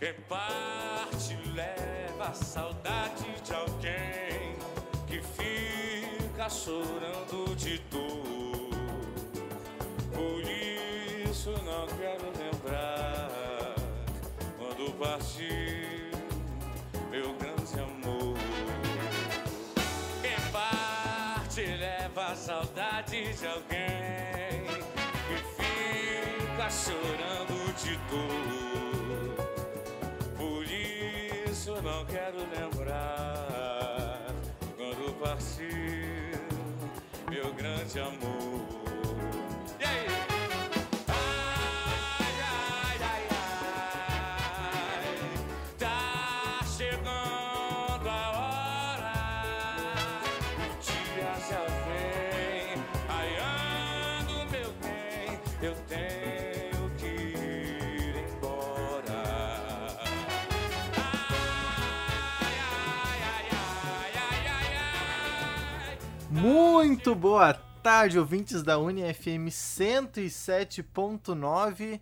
Quem parte leva a saudade de alguém que fica chorando de dor. Por isso não quero lembrar quando partiu meu grande amor. Quem parte leva a saudade de alguém que fica chorando de dor. Não quero lembrar quando partiu meu grande amor. Muito boa tarde, ouvintes da UniFM 107.9.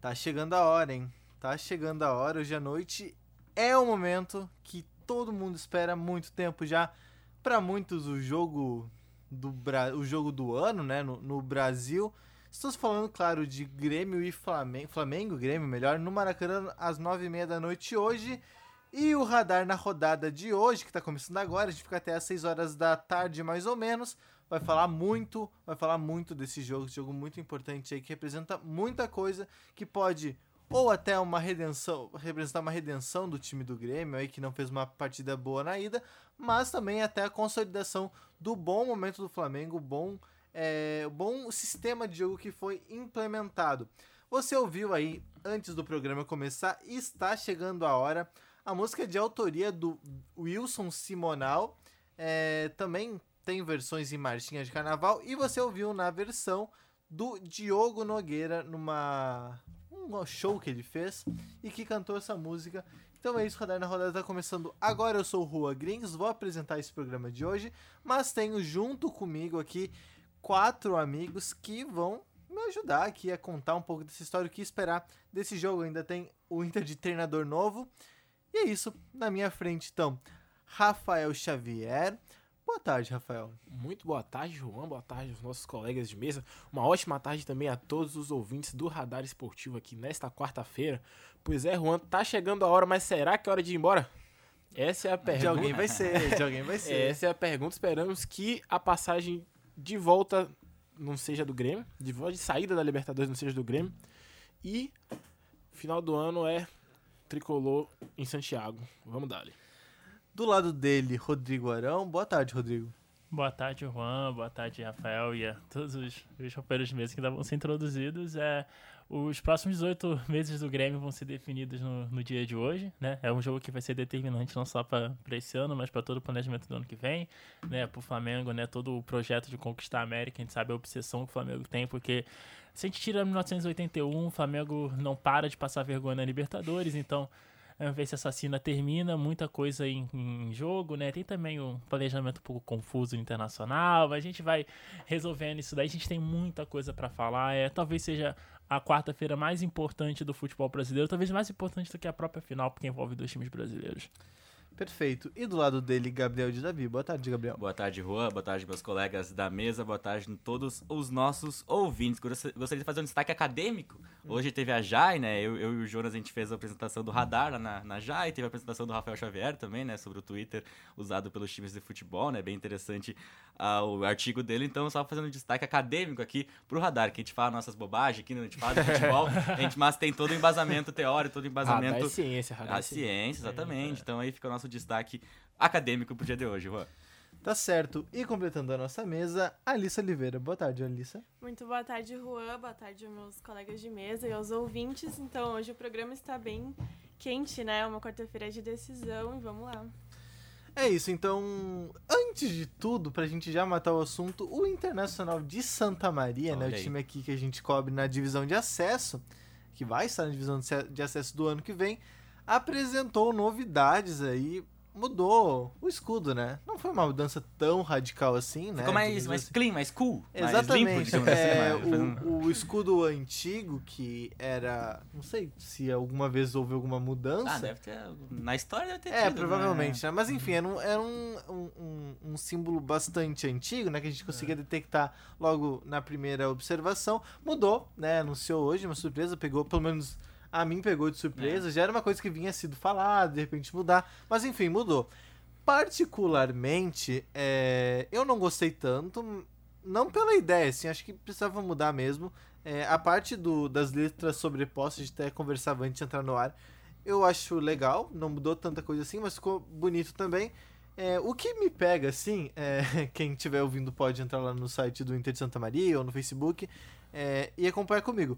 Tá chegando a hora, hein? Tá chegando a hora. Hoje à noite é o momento que todo mundo espera há muito tempo já. Para muitos, o jogo do, Bra... o jogo do ano, né? No, no Brasil. Estamos falando, claro, de Grêmio e Flamengo. Flamengo, Grêmio, melhor, no Maracanã às nove e meia da noite hoje. E o radar na rodada de hoje, que tá começando agora, a gente fica até às 6 horas da tarde, mais ou menos. Vai falar muito, vai falar muito desse jogo, esse jogo muito importante aí, que representa muita coisa, que pode ou até uma redenção, representar uma redenção do time do Grêmio aí, que não fez uma partida boa na ida, mas também até a consolidação do bom momento do Flamengo, bom, é, bom sistema de jogo que foi implementado. Você ouviu aí, antes do programa começar, está chegando a hora. A música é de autoria do Wilson Simonal. É, também tem versões em marchinha de carnaval. E você ouviu na versão do Diogo Nogueira numa um show que ele fez e que cantou essa música. Então é isso, Radar na Rodada tá começando agora. Eu sou o Rua Grings, vou apresentar esse programa de hoje, mas tenho junto comigo aqui quatro amigos que vão me ajudar aqui a contar um pouco dessa história, o que esperar desse jogo. Ainda tem o Inter de treinador novo. E é isso, na minha frente então, Rafael Xavier. Boa tarde, Rafael. Muito boa tarde, João. Boa tarde aos nossos colegas de mesa. Uma ótima tarde também a todos os ouvintes do Radar Esportivo aqui nesta quarta-feira. Pois é, Juan, tá chegando a hora, mas será que é hora de ir embora? Essa é a pergunta. De alguém vai ser, de alguém vai ser. Essa é a pergunta. Esperamos que a passagem de volta não seja do Grêmio, de volta de saída da Libertadores não seja do Grêmio. E final do ano é tricolor em Santiago. Vamos dar. Do lado dele, Rodrigo Arão. Boa tarde, Rodrigo. Boa tarde, Juan. Boa tarde, Rafael e a todos os, os companheiros de mesa que ainda vão ser introduzidos. É, os próximos 18 meses do Grêmio vão ser definidos no, no dia de hoje. Né? É um jogo que vai ser determinante não só para esse ano, mas para todo o planejamento do ano que vem. Né? Para o Flamengo, né? todo o projeto de conquistar a América. A gente sabe a obsessão que o Flamengo tem, porque se a gente tira 1981, o Flamengo não para de passar vergonha na Libertadores. Então Vamos ver se essa cena termina, muita coisa em, em, jogo, né? Tem também um planejamento um pouco confuso internacional, mas a gente vai resolvendo isso daí. A gente tem muita coisa para falar. É, talvez seja a quarta-feira mais importante do futebol brasileiro, talvez mais importante do que a própria final, porque envolve dois times brasileiros. Perfeito. E do lado dele, Gabriel de Davi. Boa tarde, Gabriel. Boa tarde, Juan. Boa tarde, meus colegas da mesa. Boa tarde a todos os nossos ouvintes. Gostaria de fazer um destaque acadêmico. Hoje teve a Jai, né? Eu, eu e o Jonas, a gente fez a apresentação do Radar lá na, na Jai. Teve a apresentação do Rafael Xavier também, né? Sobre o Twitter usado pelos times de futebol, né? Bem interessante uh, o artigo dele. Então, só fazendo um destaque acadêmico aqui pro Radar, que a gente fala nossas bobagens aqui, né? a gente fala de futebol, a gente, mas tem todo o embasamento teórico, todo o embasamento... Radar é ciência, Radar A ciência, exatamente. Então, aí fica o nosso destaque acadêmico pro dia de hoje, Juan. Tá certo. E completando a nossa mesa, Alissa Oliveira. Boa tarde, Alissa. Muito boa tarde, Juan. Boa tarde meus colegas de mesa e aos ouvintes. Então, hoje o programa está bem quente, né? Uma quarta-feira de decisão e vamos lá. É isso, então, antes de tudo, pra gente já matar o assunto, o Internacional de Santa Maria, Olha né, o time aqui que a gente cobre na divisão de acesso, que vai estar na divisão de acesso do ano que vem, apresentou novidades aí mudou o escudo, né? Não foi uma mudança tão radical assim, né? Ficou mais, mais assim. clean, mais cool. Mais limpo, Exatamente. digamos é, assim. mais- o, o escudo antigo, que era. Não sei se alguma vez houve alguma mudança. Ah, deve ter. Na história deve ter É, tido, provavelmente, né? né? Mas enfim, era, um, era um, um, um- um símbolo bastante antigo, né? Que a gente conseguia detectar logo na primeira observação. Mudou, né? Anunciou hoje, uma surpresa, pegou, pelo menos a mim pegou de surpresa. Já era uma coisa que vinha sido falada, de repente mudar. Mas enfim, mudou. Particularmente, é, eu não gostei tanto, não pela ideia, assim, acho que precisava mudar mesmo. É, a parte do, das letras sobrepostas, gente até conversava antes de entrar no ar, eu acho legal, não mudou tanta coisa assim, mas ficou bonito também. É, o que me pega, assim, é, quem estiver ouvindo pode entrar lá no site do Inter de Santa Maria ou no Facebook é, e acompanhar comigo.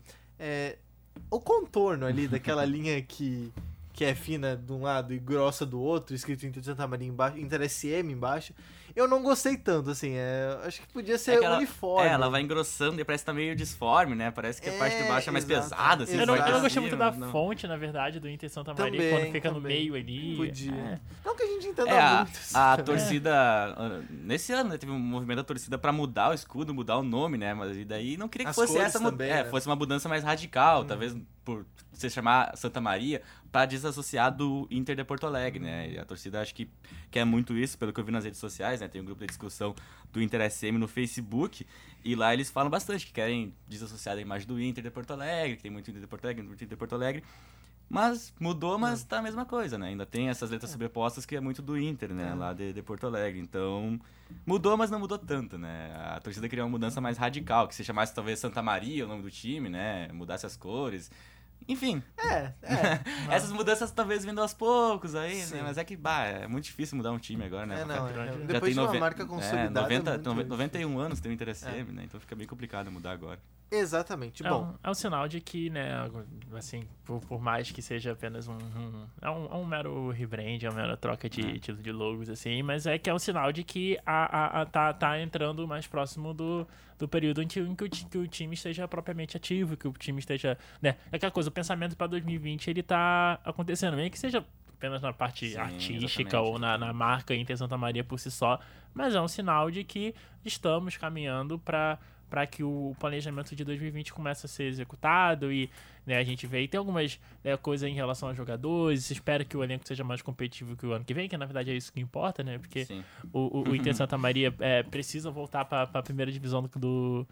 O contorno ali daquela linha que, que é fina de um lado e grossa do outro, escrito Inter de Santa Maria embaixo, Inter SM embaixo, eu não gostei tanto, assim. é, acho que podia ser É que ela- uniforme. É, ela vai engrossando e parece que tá meio disforme, né? Parece que a parte de É, baixo é mais exato. pesada, assim. Eu não, eu não gostei muito da Não. fonte, na verdade, do Inter Santa Maria, Também, quando fica no também. meio ali. Podia. É. Não que a gente entenda É, a, muito. a assim, torcida. ah, Nesse ano, né, teve um movimento da torcida pra mudar o escudo, mudar o nome, né? Mas e daí não queria que As fosse essa também, é, né? fosse uma mudança mais radical, talvez por se chamar Santa Maria, pra desassociar do Inter de Porto Alegre, né? E a torcida acho que quer muito isso, pelo que eu vi nas redes sociais, né? Tem um grupo de discussão do Inter SM no Facebook, e lá eles falam bastante que querem desassociar da imagem do Inter de Porto Alegre, que tem muito Inter de Porto Alegre, muito Inter de Porto Alegre. Mas mudou, mas tá a mesma coisa, né? Ainda tem essas letras sobrepostas que é muito do Inter, né? Lá de, de Porto Alegre. Então, mudou, mas não mudou tanto, né? A torcida queria uma mudança mais radical, que se chamasse talvez Santa Maria o nome do time, né? Mudasse as cores. Enfim, É, é. essas mudanças talvez vindo aos poucos aí, Sim. né? Mas é que, bah, é muito difícil mudar um time agora, né? É, não, é, Já depois tem de uma marca é, consolidada. 90, é muito nove- difícil. 91 anos tem o Inter SM, né? Então fica bem complicado mudar agora. Exatamente. É Bom, um, é um sinal de que, né, assim, por, por mais que seja apenas um. um- é, um é um mero rebrand, é uma mera troca de, de, de logos, assim, mas é que é um sinal de que a, a, a- tá, tá entrando mais próximo do, do período em que, em que, o, que o time esteja propriamente ativo, que o time esteja. Né, é aquela coisa, o pensamento para 2020 ele tá acontecendo, meio que seja apenas na parte Sim, artística exatamente. ou na, na marca Inter Santa Maria por si só, mas é um sinal de que estamos caminhando para para que o planejamento de 2020 comece a ser executado e né, a gente vê e tem algumas né, coisas em relação aos jogadores, se espera que o elenco seja mais competitivo que o ano que vem, que na verdade é isso que importa, né? Porque Sim. o, o, o Inter Santa Maria é, precisa voltar para a primeira divisão do, do,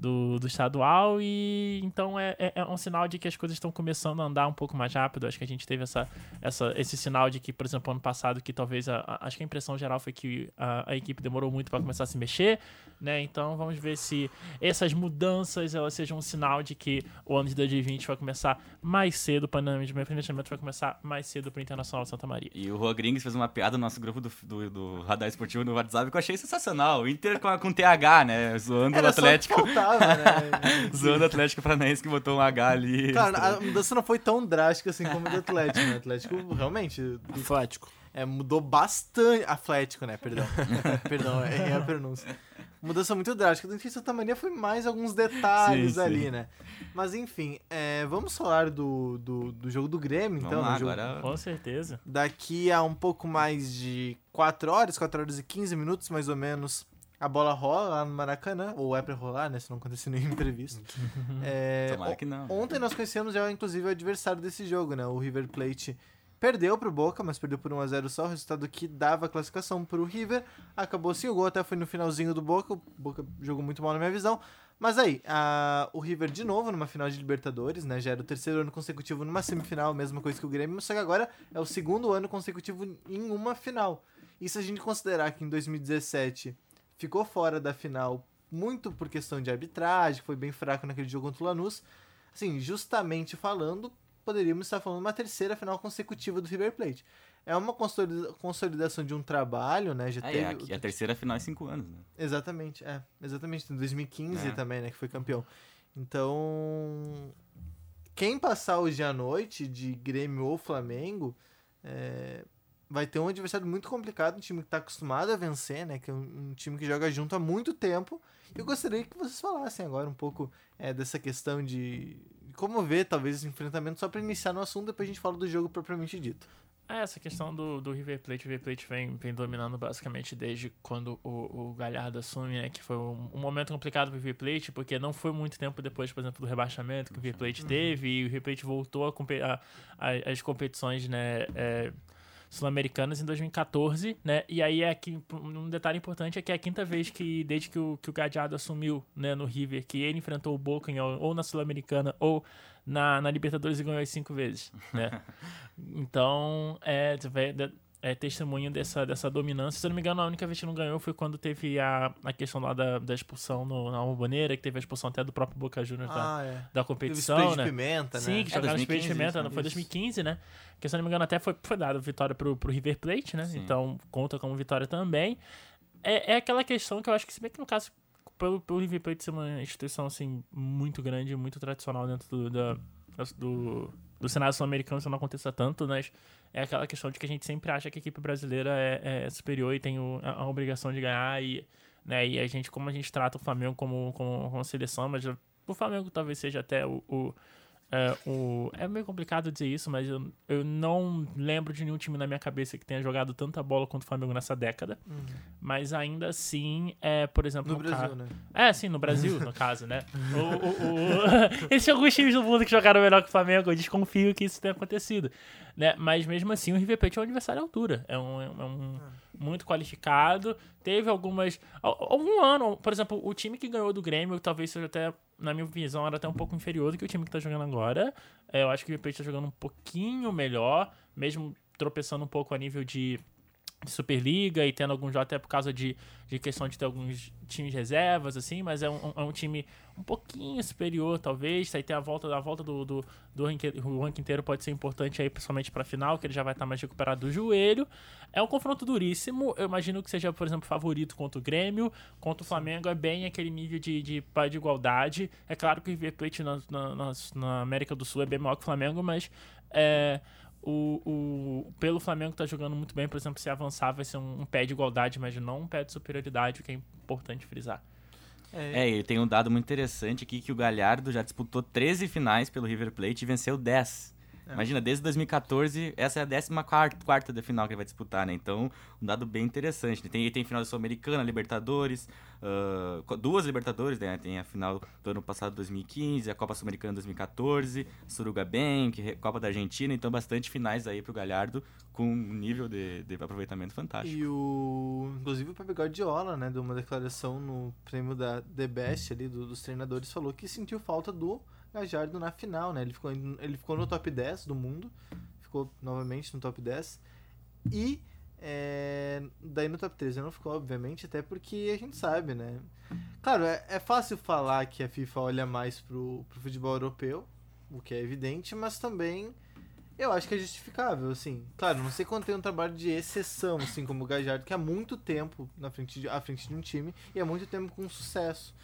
do, do estadual e então é, é, é um sinal de que as coisas estão começando a andar um pouco mais rápido. Acho que a gente teve essa, essa, esse sinal de que, por exemplo, ano passado, que talvez a, a- acho que a impressão geral foi que a, a equipe demorou muito para começar a se mexer, né? Então vamos ver se essas mudanças elas sejam um sinal de que o ano de 2020 vai começar mais cedo, o planejamento vai começar mais cedo para o Internacional de Santa Maria. E o Rua Gringues fez uma piada no nosso grupo do, do, do Radar Esportivo no WhatsApp que eu achei sensacional. O Inter com, a- com TH, né? Zoando o era só Atlético. que faltava, né? Zoando o Atlético Paranaense que botou um H ali. Claro, a mudança não foi tão drástica assim como a do Atlético, né? O Atlético realmente Atlético. é, mudou bastante. Atlético, né? Perdão. Perdão, errei a pronúncia. Mudança muito drástica. Do Inter Santa Maria foi mais alguns detalhes Sim, ali, sim. né? Mas enfim, é, vamos falar do, do, do jogo do Grêmio, então. Vamos lá, né? jogo- agora. Com certeza. Daqui a um pouco mais de 4 horas, 4 horas e 15 minutos mais ou menos, a bola rola lá no Maracanã, ou é pra rolar, né? Se não acontecer nenhum imprevisto. É, Tomara que não. Ontem nós conhecemos já, inclusive, o adversário desse jogo, né? O River Plate perdeu pro Boca, mas perdeu por 1x0 só. O resultado que dava a classificação pro River. Acabou sem o gol, até foi no finalzinho do Boca. O Boca jogou muito mal na minha visão. Mas aí, a- o River de novo numa final de Libertadores, né? Já era o terceiro ano consecutivo numa semifinal, mesma coisa que o Grêmio, só que agora é o segundo ano consecutivo em uma final. E se a gente considerar que em 2017 ficou fora da final muito por questão de arbitragem, foi bem fraco naquele jogo contra o Lanús, assim, justamente falando, poderíamos estar falando uma terceira final consecutiva do River Plate. É uma consolida- consolidação de um trabalho, né? Já É, teve... é, aqui- a terceira final em cinco anos, né? Exatamente, é. Exatamente. Em 2015 É. também, né? Que foi campeão. Então. Quem passar hoje à noite de Grêmio ou Flamengo é, vai ter um adversário muito complicado, um time que está acostumado a vencer, né? Que é um, um time que joga junto há muito tempo. E eu gostaria que vocês falassem agora um pouco é, dessa questão de como ver, talvez, esse enfrentamento, só para iniciar no assunto, depois a gente fala do jogo propriamente dito. É, essa questão do, do River Plate, o River Plate vem, vem dominando basicamente desde quando o, o Galhardo assume, né? Que foi um, um momento complicado pro River Plate, porque não foi muito tempo depois, por exemplo, do rebaixamento que o River Plate teve, e o River Plate voltou a, a, a- as competições, né? é, sul-americanas em 2014, né? E aí é que um detalhe importante é que é a quinta vez que desde que o que o Gadiardo assumiu, né, no River, que ele enfrentou o Boca em, ou na sul-americana ou na, na Libertadores e ganhou as cinco vezes, né? então é, é testemunho dessa, dessa dominância. Se eu não me engano, a única vez que não ganhou foi quando teve a, a questão lá da, da expulsão no, na Bomboneira, que teve a expulsão até do próprio Boca Juniors da, Ah, é. da Teve competição, spray de né? pimenta, Sim, né? que É, jogaram no Spray de 2015 Pimenta, isso, não, foi Isso. 2015, né? Que se eu não me engano até foi, foi dado vitória pro, pro River Plate, né? Sim. Então conta como vitória também. É, é aquela questão que eu acho que, se bem que no caso, pelo, pelo River Plate ser uma instituição assim, muito grande, muito tradicional dentro do, da, do, do cenário sul-americano, isso não aconteça tanto, mas é aquela questão de que a gente sempre acha que a equipe brasileira é, é superior e tem o- a, a obrigação de ganhar e, né, e a gente, como a gente trata o Flamengo como, como, como seleção, mas o Flamengo talvez seja até o, o, é, o- é meio complicado dizer isso, mas eu, eu não lembro de nenhum time na minha cabeça que tenha jogado tanta bola quanto o Flamengo nessa década. Mas ainda assim, é, por exemplo, No no ca- Brasil, né? é, sim, no Brasil, no caso, né? O, o, o... Existem alguns times do mundo que jogaram melhor que o Flamengo, eu desconfio que isso tenha acontecido. Né? Mas mesmo assim, o River Plate é um adversário à altura. É um, é um muito qualificado. Teve algumas. al- Algum ano, por exemplo, o time que ganhou do Grêmio talvez seja até, na minha visão, era até um pouco inferior do que o time que tá jogando agora. É, eu acho que o River Plate tá jogando um pouquinho melhor, mesmo tropeçando um pouco a nível de de Superliga e tendo alguns jogos até por causa de, de questão de ter alguns times reservas, assim, mas é um, é um time um pouquinho superior, talvez. Aí tem a volta, a volta do, do, do ranking, o ranking inteiro pode ser importante aí, principalmente pra final, que ele já vai estar mais recuperado do joelho. É um confronto duríssimo. Eu imagino que seja, por exemplo, favorito contra o Grêmio, contra o Flamengo, é bem aquele nível de, de, de igualdade. É claro que o River Plate na, na, na- na América do Sul é bem maior que o Flamengo, mas é, o, o, pelo Flamengo tá jogando muito bem, por exemplo, se avançar vai ser um, um pé de igualdade, mas não um pé de superioridade, o que é importante frisar. É, É, e tem um dado muito interessante aqui que o Galhardo já disputou 13 finais pelo River Plate e venceu 10. Imagina, desde 2014, essa é a 14 quarta da final que ele vai disputar, né? Então, um dado bem interessante. Tem, tem final da Sul-Americana, Libertadores, co- duas Libertadores, né? Tem a final do ano passado, 2015, a Copa Sul-Americana 2014, Suruga Bank, Copa da Argentina, então bastante finais aí pro Galhardo com um nível de, de aproveitamento fantástico. E o. Inclusive o Pepe Guardiola, né, deu uma declaração no prêmio da The Best ali, do- dos treinadores, falou que sentiu falta do Gajardo na final, né? Ele ficou, ele ficou no top 10 do mundo, ficou novamente no top 10. E é, daí no top 13 não ficou, obviamente, até porque a gente sabe, né? Claro, é, é fácil falar que a FIFA olha mais pro, pro futebol europeu, o que é evidente, mas também eu acho que é justificável, assim. Claro, não sei quando tem um trabalho de exceção, assim, como o Gajardo, que há muito tempo na frente de, à frente de um time e há muito tempo com sucesso.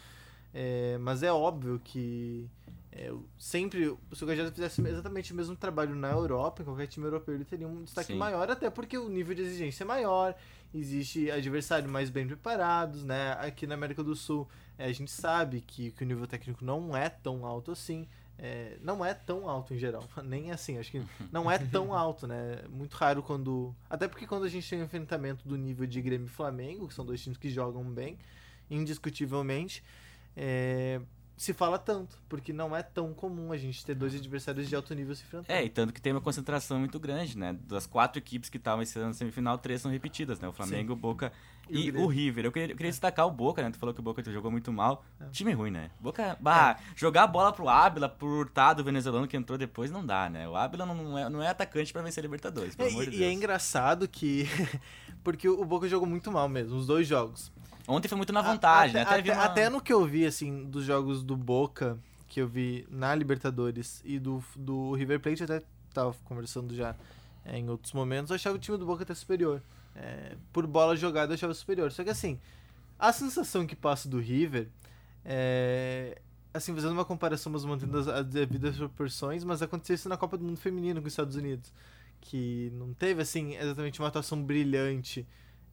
É, mas é óbvio que é, eu- sempre, se o Gajardo fizesse exatamente o mesmo trabalho na Europa, em qualquer time europeu, ele teria um destaque Sim. maior, até porque o nível de exigência é maior, existe adversário mais bem preparados, né? Aqui na América do Sul, é, a gente sabe que, que o nível técnico não é tão alto assim. É, não é tão alto em geral, nem assim, acho que não é tão alto, né? Muito raro quando. Até porque quando a gente tem um enfrentamento do nível de Grêmio e Flamengo, que são dois times que jogam bem, indiscutivelmente, é, se fala tanto, porque não é tão comum a gente ter dois adversários de alto nível se enfrentando. É, e tanto que tem uma concentração muito grande, né? Das quatro equipes que estavam esse ano na semifinal, três são repetidas, né? O Flamengo, o Boca E o e, Grêmio. o River. Eu queria, eu queria destacar o Boca, né? Tu falou que o Boca jogou muito mal. É. Time ruim, né? Boca, bah, jogar a bola pro Ábila, pro Hurtado venezuelano que entrou depois, não dá, né? O Ábila não é, não é atacante pra vencer Libertadores, pelo É, amor de Deus. e é engraçado que. porque o Boca jogou muito mal mesmo, os dois jogos. Ontem foi muito na vantagem, A- né? Até, vi uma- até no que eu vi, assim, dos jogos do Boca, que eu vi na Libertadores e do, do River Plate, eu até tava conversando já é, em outros momentos, eu achava o time do Boca até superior. É, por bola jogada eu achava superior. Só que assim, a sensação que passa do River é. Assim, fazendo uma comparação, mas mantendo as, as devidas proporções, mas aconteceu isso na Copa do Mundo Feminino com os Estados Unidos. Que não teve, assim, exatamente uma atuação brilhante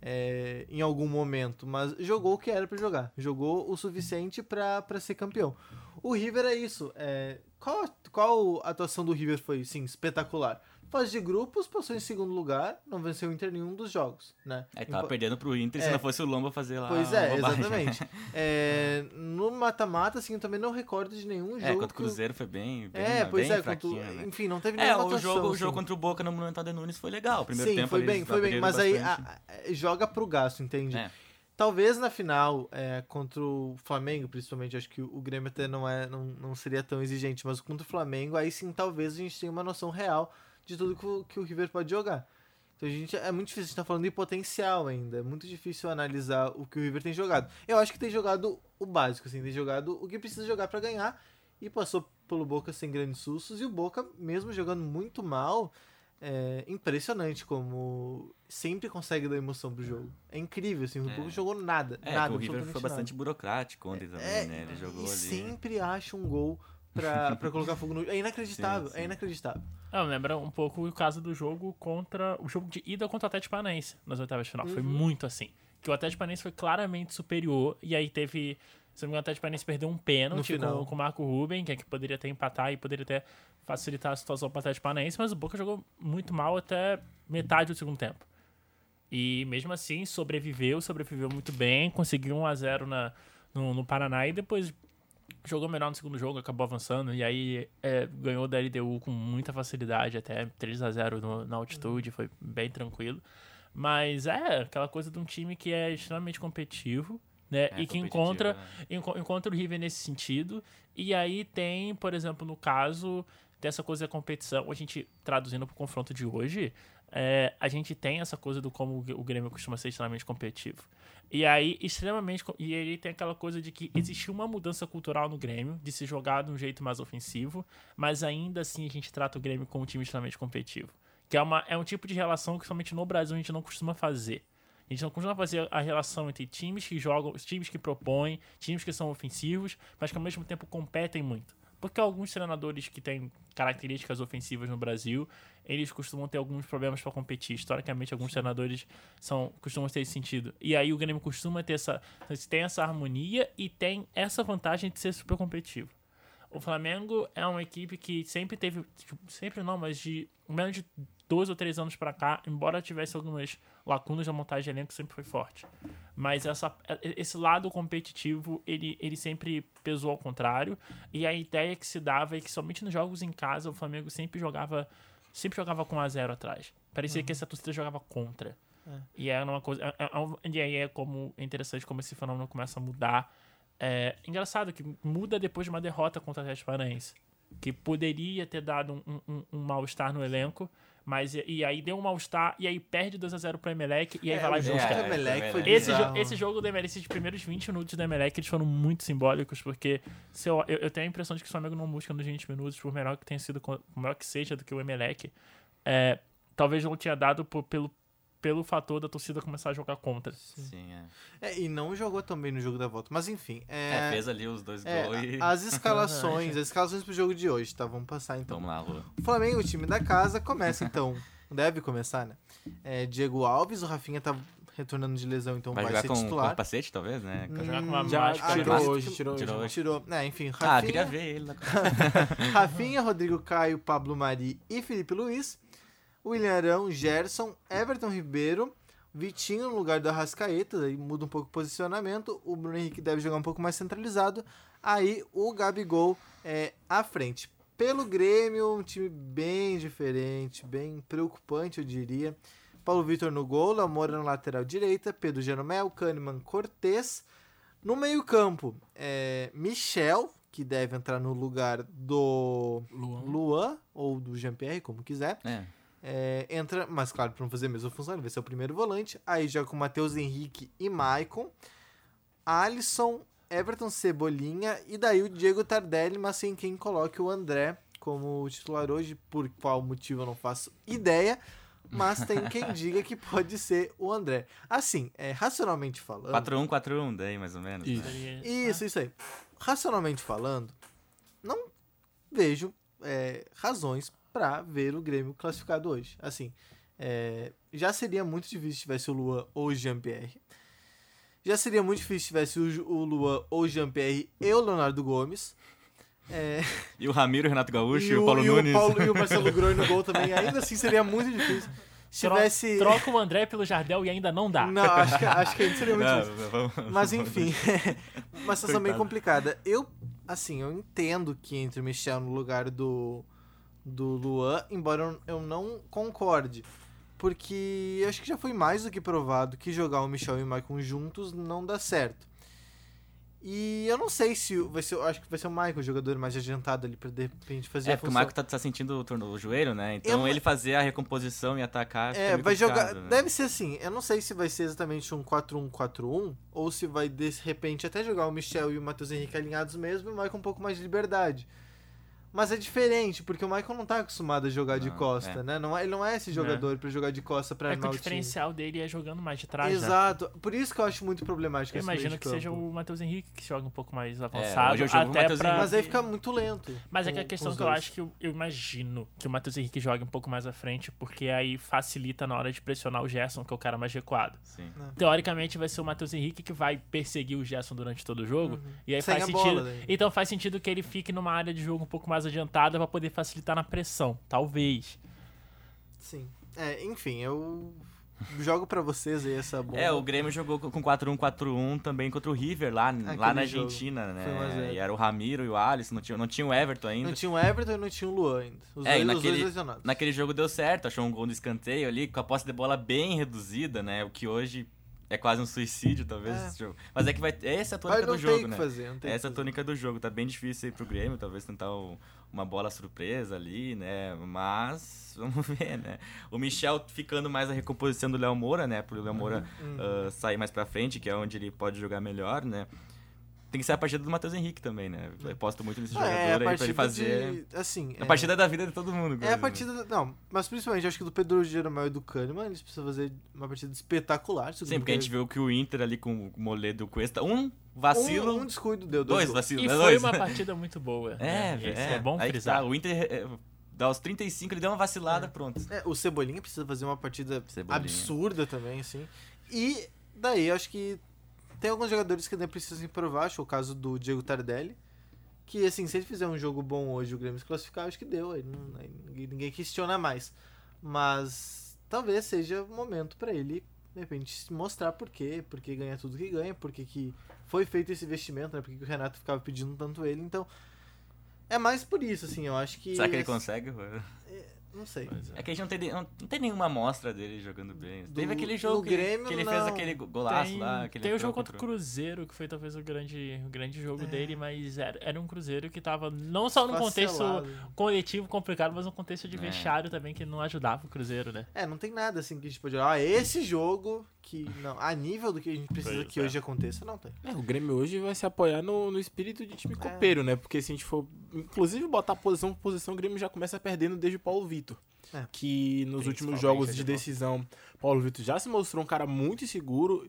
é, em algum momento, mas jogou o que era pra jogar. Jogou o suficiente pra ser campeão. O River é isso. É, qual, qual a atuação do River foi, sim, espetacular? Fase de grupos, passou em segundo lugar, não venceu o Inter nenhum dos jogos, né? É, tava Empa- perdendo pro Inter É. se não fosse o Lomba fazer lá. Pois é, bobagem. exatamente. É, no mata-mata, assim, eu também não recordo de nenhum jogo. É, contra o que Cruzeiro foi bem, bem, É, pois bem é, contra o- né? enfim, não teve É, nenhuma o atuação, jogo, o assim. jogo contra o Boca no Monumental de Nunes foi legal. O primeiro Sim, tempo foi eles bem, foi bem, mas aí bastante. a- a- joga pro gasto, entende? É. Talvez na final, é, contra o Flamengo, principalmente, acho que o Grêmio até não, é, não, não seria tão exigente, mas contra o Flamengo, aí sim talvez a gente tenha uma noção real de tudo que o, que o River pode jogar. Então a gente, é muito difícil, a gente tá falando de potencial ainda, é muito difícil analisar o que o River tem jogado. Eu acho que tem jogado o básico, assim, tem jogado o que precisa jogar pra ganhar e passou pelo Boca sem grandes sustos, e o Boca, mesmo jogando muito mal, é impressionante como sempre consegue dar emoção pro jogo. É incrível, assim, o É. Boca jogou nada, É, nada, o River foi bastante nada. burocrático ontem também, É, né? Ele jogou e ali. sempre acha um gol pra, pra colocar fogo no... É inacreditável, Sim, sim. é inacreditável. Ah, lembra um pouco o caso do jogo contra. O jogo de ida contra o Atlético Paranaense nas oitavas de final. Foi Uhum. muito assim. Que o Atlético Paranaense foi claramente superior. E aí teve. Se não me engano, o Atlético Paranaense perdeu um pênalti com, com o Marco Ruben, que é que poderia até empatar e poderia até facilitar a situação para o Atlético Paranaense, mas o Boca jogou muito mal até metade do segundo tempo. E mesmo assim, sobreviveu, sobreviveu muito bem, conseguiu 1x0 na, no, no Paraná e depois jogou melhor no segundo jogo, acabou avançando, e aí é, ganhou da LDU com muita facilidade, até 3 a 0 no- na altitude, foi bem tranquilo. Mas é aquela coisa de um time que é extremamente competitivo, né? É, e que encontra, né? enco- encontra o River nesse sentido. E aí tem, por exemplo, no caso dessa coisa da competição, a gente traduzindo para o confronto de hoje, é, a gente tem essa coisa do como o Grêmio costuma ser extremamente competitivo. E aí, extremamente. E aí tem aquela coisa de que existiu uma mudança cultural no Grêmio, de se jogar de um jeito mais ofensivo, mas ainda assim a gente trata o Grêmio como um time extremamente competitivo. Que é, uma, é um tipo de relação que somente no Brasil a gente não costuma fazer. A gente não costuma fazer a relação entre times que jogam, times que propõem, times que são ofensivos, mas que ao mesmo tempo competem muito. Porque alguns treinadores que têm características ofensivas no Brasil, eles costumam ter alguns problemas para competir. Historicamente, alguns treinadores são, costumam ter esse sentido. E aí o Grêmio costuma ter essa, tem essa harmonia e tem essa vantagem de ser super competitivo. O Flamengo é uma equipe que sempre teve, tipo, sempre não, mas de menos de dois ou três anos pra cá, embora tivesse algumas lacunas na montagem de elenco, sempre foi forte. Mas essa, esse lado competitivo, ele, ele sempre pesou ao contrário. E a ideia que se dava é que somente nos jogos em casa o Flamengo sempre jogava sempre jogava com 1 a 0 atrás. Parecia que essa torcida jogava contra. E era uma coisa. é- é um- E aí é como é interessante como esse fenômeno começa a mudar. É engraçado que muda depois de uma derrota contra o Atlético Paranaense. Que poderia ter dado um, um- um mal-estar no elenco, mas e, aí deu um mal-estar, e aí perde 2x0 pro Emelec, e aí É, vai lá e busca. É, Emelec. Esse, jo- esse jogo do Emelec, esses primeiros 20 minutos do Emelec, eles foram muito simbólicos, porque se eu, eu, eu tenho a impressão de que o Flamengo não busca nos 20 minutos, por melhor que tenha sido, por melhor que seja do que o Emelec, é, talvez não tinha dado por- pelo, pelo fator da torcida começar a jogar contra. Sim, é. É, e não jogou tão bem no jogo da volta. Mas enfim. É, É, fez ali os dois é, gols e... as escalações, as escalações pro jogo de hoje, tá? Vamos passar então. Vamos lá, Lua. O Flamengo, o time da casa, começa então. Deve começar, né? É, Diego Alves, o Rafinha tá retornando de lesão, então Vai vai, jogar ser com, com titular. capacete, talvez, né? Hum, jogar com uma Já máscara. tirou acredito hoje, que- tirou, tirou hoje. hoje. Tirou. É, enfim, Ah, Rafinha, queria ver ele. Na... Rafinha, Rodrigo Caio, Pablo Mari e Felipe Luiz. William Arão, Gerson, Everton Ribeiro, Vitinho no lugar do Arrascaeta, aí muda um pouco o posicionamento. O Bruno Henrique deve jogar um pouco mais centralizado. Aí o Gabigol é à frente. Pelo Grêmio, um time bem diferente, bem preocupante, eu diria. Paulo Vitor no gol, Amora na lateral direita, Pedro Jeromel, Kahneman, Cortez. No meio-campo, é Michel, que deve entrar no lugar do Luan. Luan, ou do Jean-Pierre, como quiser. É. É, entra, mas claro, para não fazer a mesma função, ele vai ser o primeiro volante. Aí já com Matheus Henrique e Maicon. Alisson, Everton Cebolinha e daí o Diego Tardelli, mas sem quem coloque o André como titular hoje. Por qual motivo eu não faço ideia. Mas tem quem diga que pode ser o André. Assim, é, racionalmente falando. 4-1, 4-1, daí mais ou menos. Isso. Né? Isso, isso aí. Racionalmente falando, não vejo é, razões pra ver o Grêmio classificado hoje. Assim, é, já seria muito difícil se tivesse o Luan ou o Jean-Pierre. Já seria muito difícil se tivesse o, o Luan ou o Jean-Pierre e o Leonardo Gomes. É, E o Ramiro, o Renato Gaúcho, e, e, o Paulo e Nunes. Paulo- e o Marcelo Groi no gol também. Ainda assim seria muito difícil. Se tivesse. Troca o André pelo Jardel e ainda não dá. Não, acho que, acho que ainda seria muito Não, difícil. vamos- Mas enfim, uma situação bem complicada. Eu, assim, eu entendo que entre o Michel no lugar do, do Luan, embora eu, não concorde. Porque acho que já foi mais do que provado que jogar o Michel e o Maicon juntos não dá certo. E eu não sei se vai ser, acho que vai ser o Michael o jogador mais adiantado ali pra de repente fazer É, a porque o. Marco tá, tá sentindo o, o joelho, né? Então Eu- ele fazer a recomposição e atacar. É, vai jogar. né? Deve ser assim. Eu não sei se vai ser exatamente um 4-1-4-1 ou se vai de repente até jogar o Michel e o Matheus Henrique alinhados mesmo e o Michael um pouco mais de liberdade. Mas é diferente, porque o Michael não tá acostumado a jogar de Não, costa, é. né? Não é, ele não é esse jogador pra jogar de costa pra É que o o time. diferencial dele é jogando mais de trás. né? Exato. Por isso que eu acho muito problemático Eu esse imagino de que seja o Matheus Henrique que joga um pouco mais hoje avançado. o até Matheus pra... Henrique. Mas aí fica muito lento. Mas é com- que a questão que eu dois. acho que eu, eu imagino que o Matheus Henrique jogue um pouco mais à frente, porque aí facilita na hora de pressionar o Gerson, que é o cara mais recuado. Sim. Teoricamente vai ser o Matheus Henrique que vai perseguir o Gerson durante todo o jogo. E aí Uhum. Sem faz sentido. bola, daí. então faz sentido que ele fique numa área de jogo um pouco mais adiantada pra poder facilitar na pressão. Talvez. Sim. É, enfim, eu jogo pra vocês aí essa bola. É, o Grêmio jogou com 4-1-4-1 também contra o River lá, lá na jogo. Argentina, zero. né? E era o Ramiro e o Alisson, não tinha, não tinha o Everton ainda. Não tinha o Everton e não tinha o Luan ainda. Os, É, dois, os dois naquele- lesionados. Naquele jogo deu certo, achou um gol no escanteio ali, com a posse de bola bem reduzida, né? O que hoje é quase um suicídio, talvez, É. esse jogo. Mas é que vai. Essa é a tônica do jogo, né? fazer, Essa é a tônica do jogo. Tá bem difícil aí pro Grêmio, talvez tentar um- uma bola surpresa ali, né? Mas vamos ver, né? O Michel ficando mais a recomposição do Léo Moura, né? Pro Léo Moura Uhum. ah, sair mais pra frente, que é onde ele pode jogar melhor, né? Tem que ser a partida do Matheus Henrique também, né? Eu aposto muito nesse Não, jogador é aí pra ele partida fazer. de... Assim, A é- partida da vida de todo mundo. É a quase, né? partida... Não, mas principalmente acho que do Pedro Jeromel e do Kahneman, eles precisam fazer uma partida espetacular. Sim, porque a gente viu que o Inter ali com o Moledo Cuesta, um vacilo, Um, um descuido deu. dois gols. vacilos, E né? foi Dois. uma partida muito boa. É, né? velho. Isso é, bom Aí que frisar. tá, O Inter é, dá os 35, ele deu uma vacilada, pronto. É, o Cebolinha precisa fazer uma partida Cebolinha. absurda também, assim. E daí eu acho que tem alguns jogadores que ainda precisam provar. Acho o caso do Diego Tardelli. Que, assim, se ele fizer um jogo bom hoje o Grêmio se classificar, acho que deu. Aí, não- aí ninguém, questiona mais. Mas talvez seja o momento pra ele, de repente, mostrar por quê, por que ganha tudo que ganha, por que que foi feito esse investimento, né? Por que que o Renato ficava pedindo tanto ele. Então, é mais por isso, assim, eu acho que... Será que ele consegue? Não sei. É. É que a gente não tem, não, não tem nenhuma amostra dele jogando bem. Do- Teve aquele jogo que, ele- Grêmio, que ele fez aquele go- golaço Tem, lá. que ele tem o jogo contra o Cruzeiro, que foi talvez o grande, o grande jogo É. dele, mas era, era um Cruzeiro que tava não só num contexto coletivo complicado, mas um contexto de É. vestiário também que não ajudava o Cruzeiro, né? É, não tem nada assim que a gente pode olhar. Ah, esse jogo que. Não, a nível do que a gente precisa Pois que é. hoje aconteça, não tem. É, o Grêmio hoje vai se apoiar no, no espírito de É. time copeiro, né? Porque se a gente for, inclusive, botar posição por posição, o Grêmio já começa perdendo desde o Paulo Vitor. É. Que nos últimos jogos de volta. decisão, Paulo Vitor já se mostrou um cara muito inseguro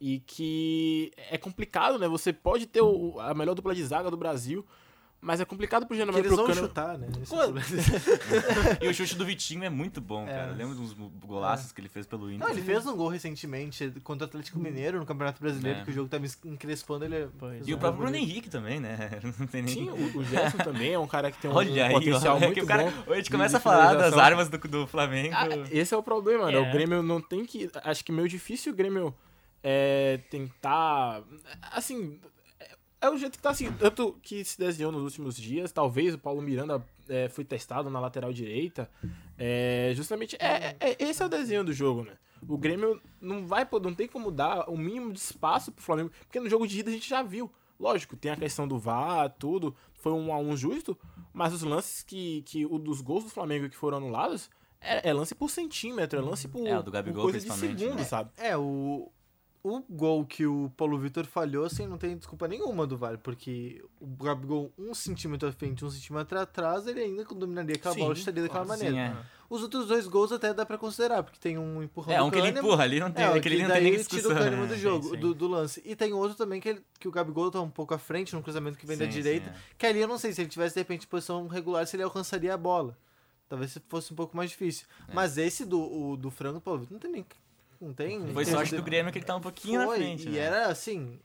e que é complicado, né? Você pode ter o- a melhor dupla de zaga do Brasil, mas é complicado pro Porque Jeromel eles vão chutar, né? Esse é o. E o chute do Vitinho é muito bom, É. cara. Lembra dos golaços que ele fez pelo Inter? Não, ele fez um gol recentemente contra o Atlético Mineiro no Campeonato Brasileiro, É. que o jogo tava encrespando ele. Pois E o é. próprio Bruno Henrique também, né? Não tem nem... Sim, o, o Gerson também é um cara que tem um, Olha um aí, potencial olha, muito que o cara, bom. Hoje a gente começa a falar das armas do, do Flamengo. Ah, esse é o problema, né? É. O Grêmio não tem que. Acho que meio difícil o Grêmio é, tentar. Assim. É- o jeito que tá assim. Tanto que se desenhou nos últimos dias. Talvez o Paulo Miranda é, foi testado na lateral direita. É, justamente. É, é- esse é o desenho do jogo, né? O Grêmio não vai pô, não tem como dar o mínimo de espaço pro Flamengo. Porque no jogo de ida a gente já viu. Lógico, tem a questão do VAR, tudo. Foi um a um justo. Mas os lances que. que o dos gols do Flamengo que foram anulados. É, é lance por centímetro, é lance por, É, o do Gabigol, por coisa de principalmente, segundo, né? sabe? É, o. O gol que o Paulo Vitor falhou, assim, não tem desculpa nenhuma do VAR, porque o Gabigol um centímetro à frente, um centímetro atrás, ele ainda dominaria aquela Sim, bola e estaria daquela Sim, maneira. é. Os outros dois gols até dá pra considerar, porque tem um empurrão É, um que ele empurra ali, não tem, É, aquele não tem nem tira discussão. o Kahneman né? do jogo, Sim, sim. Do, do lance. E tem outro também que, ele- que o Gabigol tá um pouco à frente no cruzamento que vem da Sim, sim, direita. é. Que ali eu não sei se ele tivesse de repente posição regular, se ele alcançaria a bola. Talvez se fosse um pouco mais difícil. É. Mas esse do, o, do frango, Paulo Vitor, não tem nem. Não tem. Foi sorte do Grêmio que ele tá um pouquinho na Foi, frente. E né? era assim.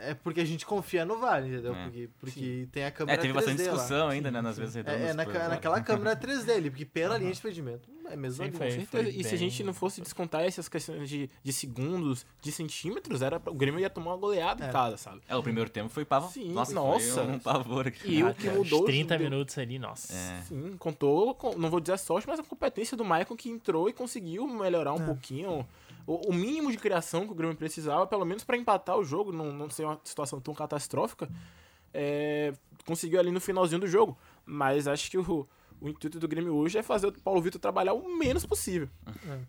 é porque a gente confia no VAR, entendeu? É. Porque, porque tem a É, câmera teve 3D bastante lá. discussão ainda, né, nas vezes redondas. É, é naquela, exemplo. naquela câmera 3D ali, porque pela linha de impedimento é mesmo Sim, foi. Com certeza. E se a gente não fosse descontar essas questões de, de segundos, de centímetros, era, o Grêmio ia tomar uma goleada É. em casa, sabe? É, o primeiro tempo foi pavor. Sim, nossa, nossa. Foi um pavor aqui. E o Ah, que mudou Os 30 deu- minutos ali, nossa. É. Sim, contou, não vou dizer a sorte, mas a competência do Maicon que entrou e conseguiu melhorar um É. pouquinho. O, mínimo de criação que o Grêmio precisava, pelo menos pra empatar o jogo, não, não ser uma situação tão catastrófica, é, conseguiu ali no finalzinho do jogo. Mas acho que o, o intuito do Grêmio hoje é fazer o Paulo Vitor trabalhar o menos possível.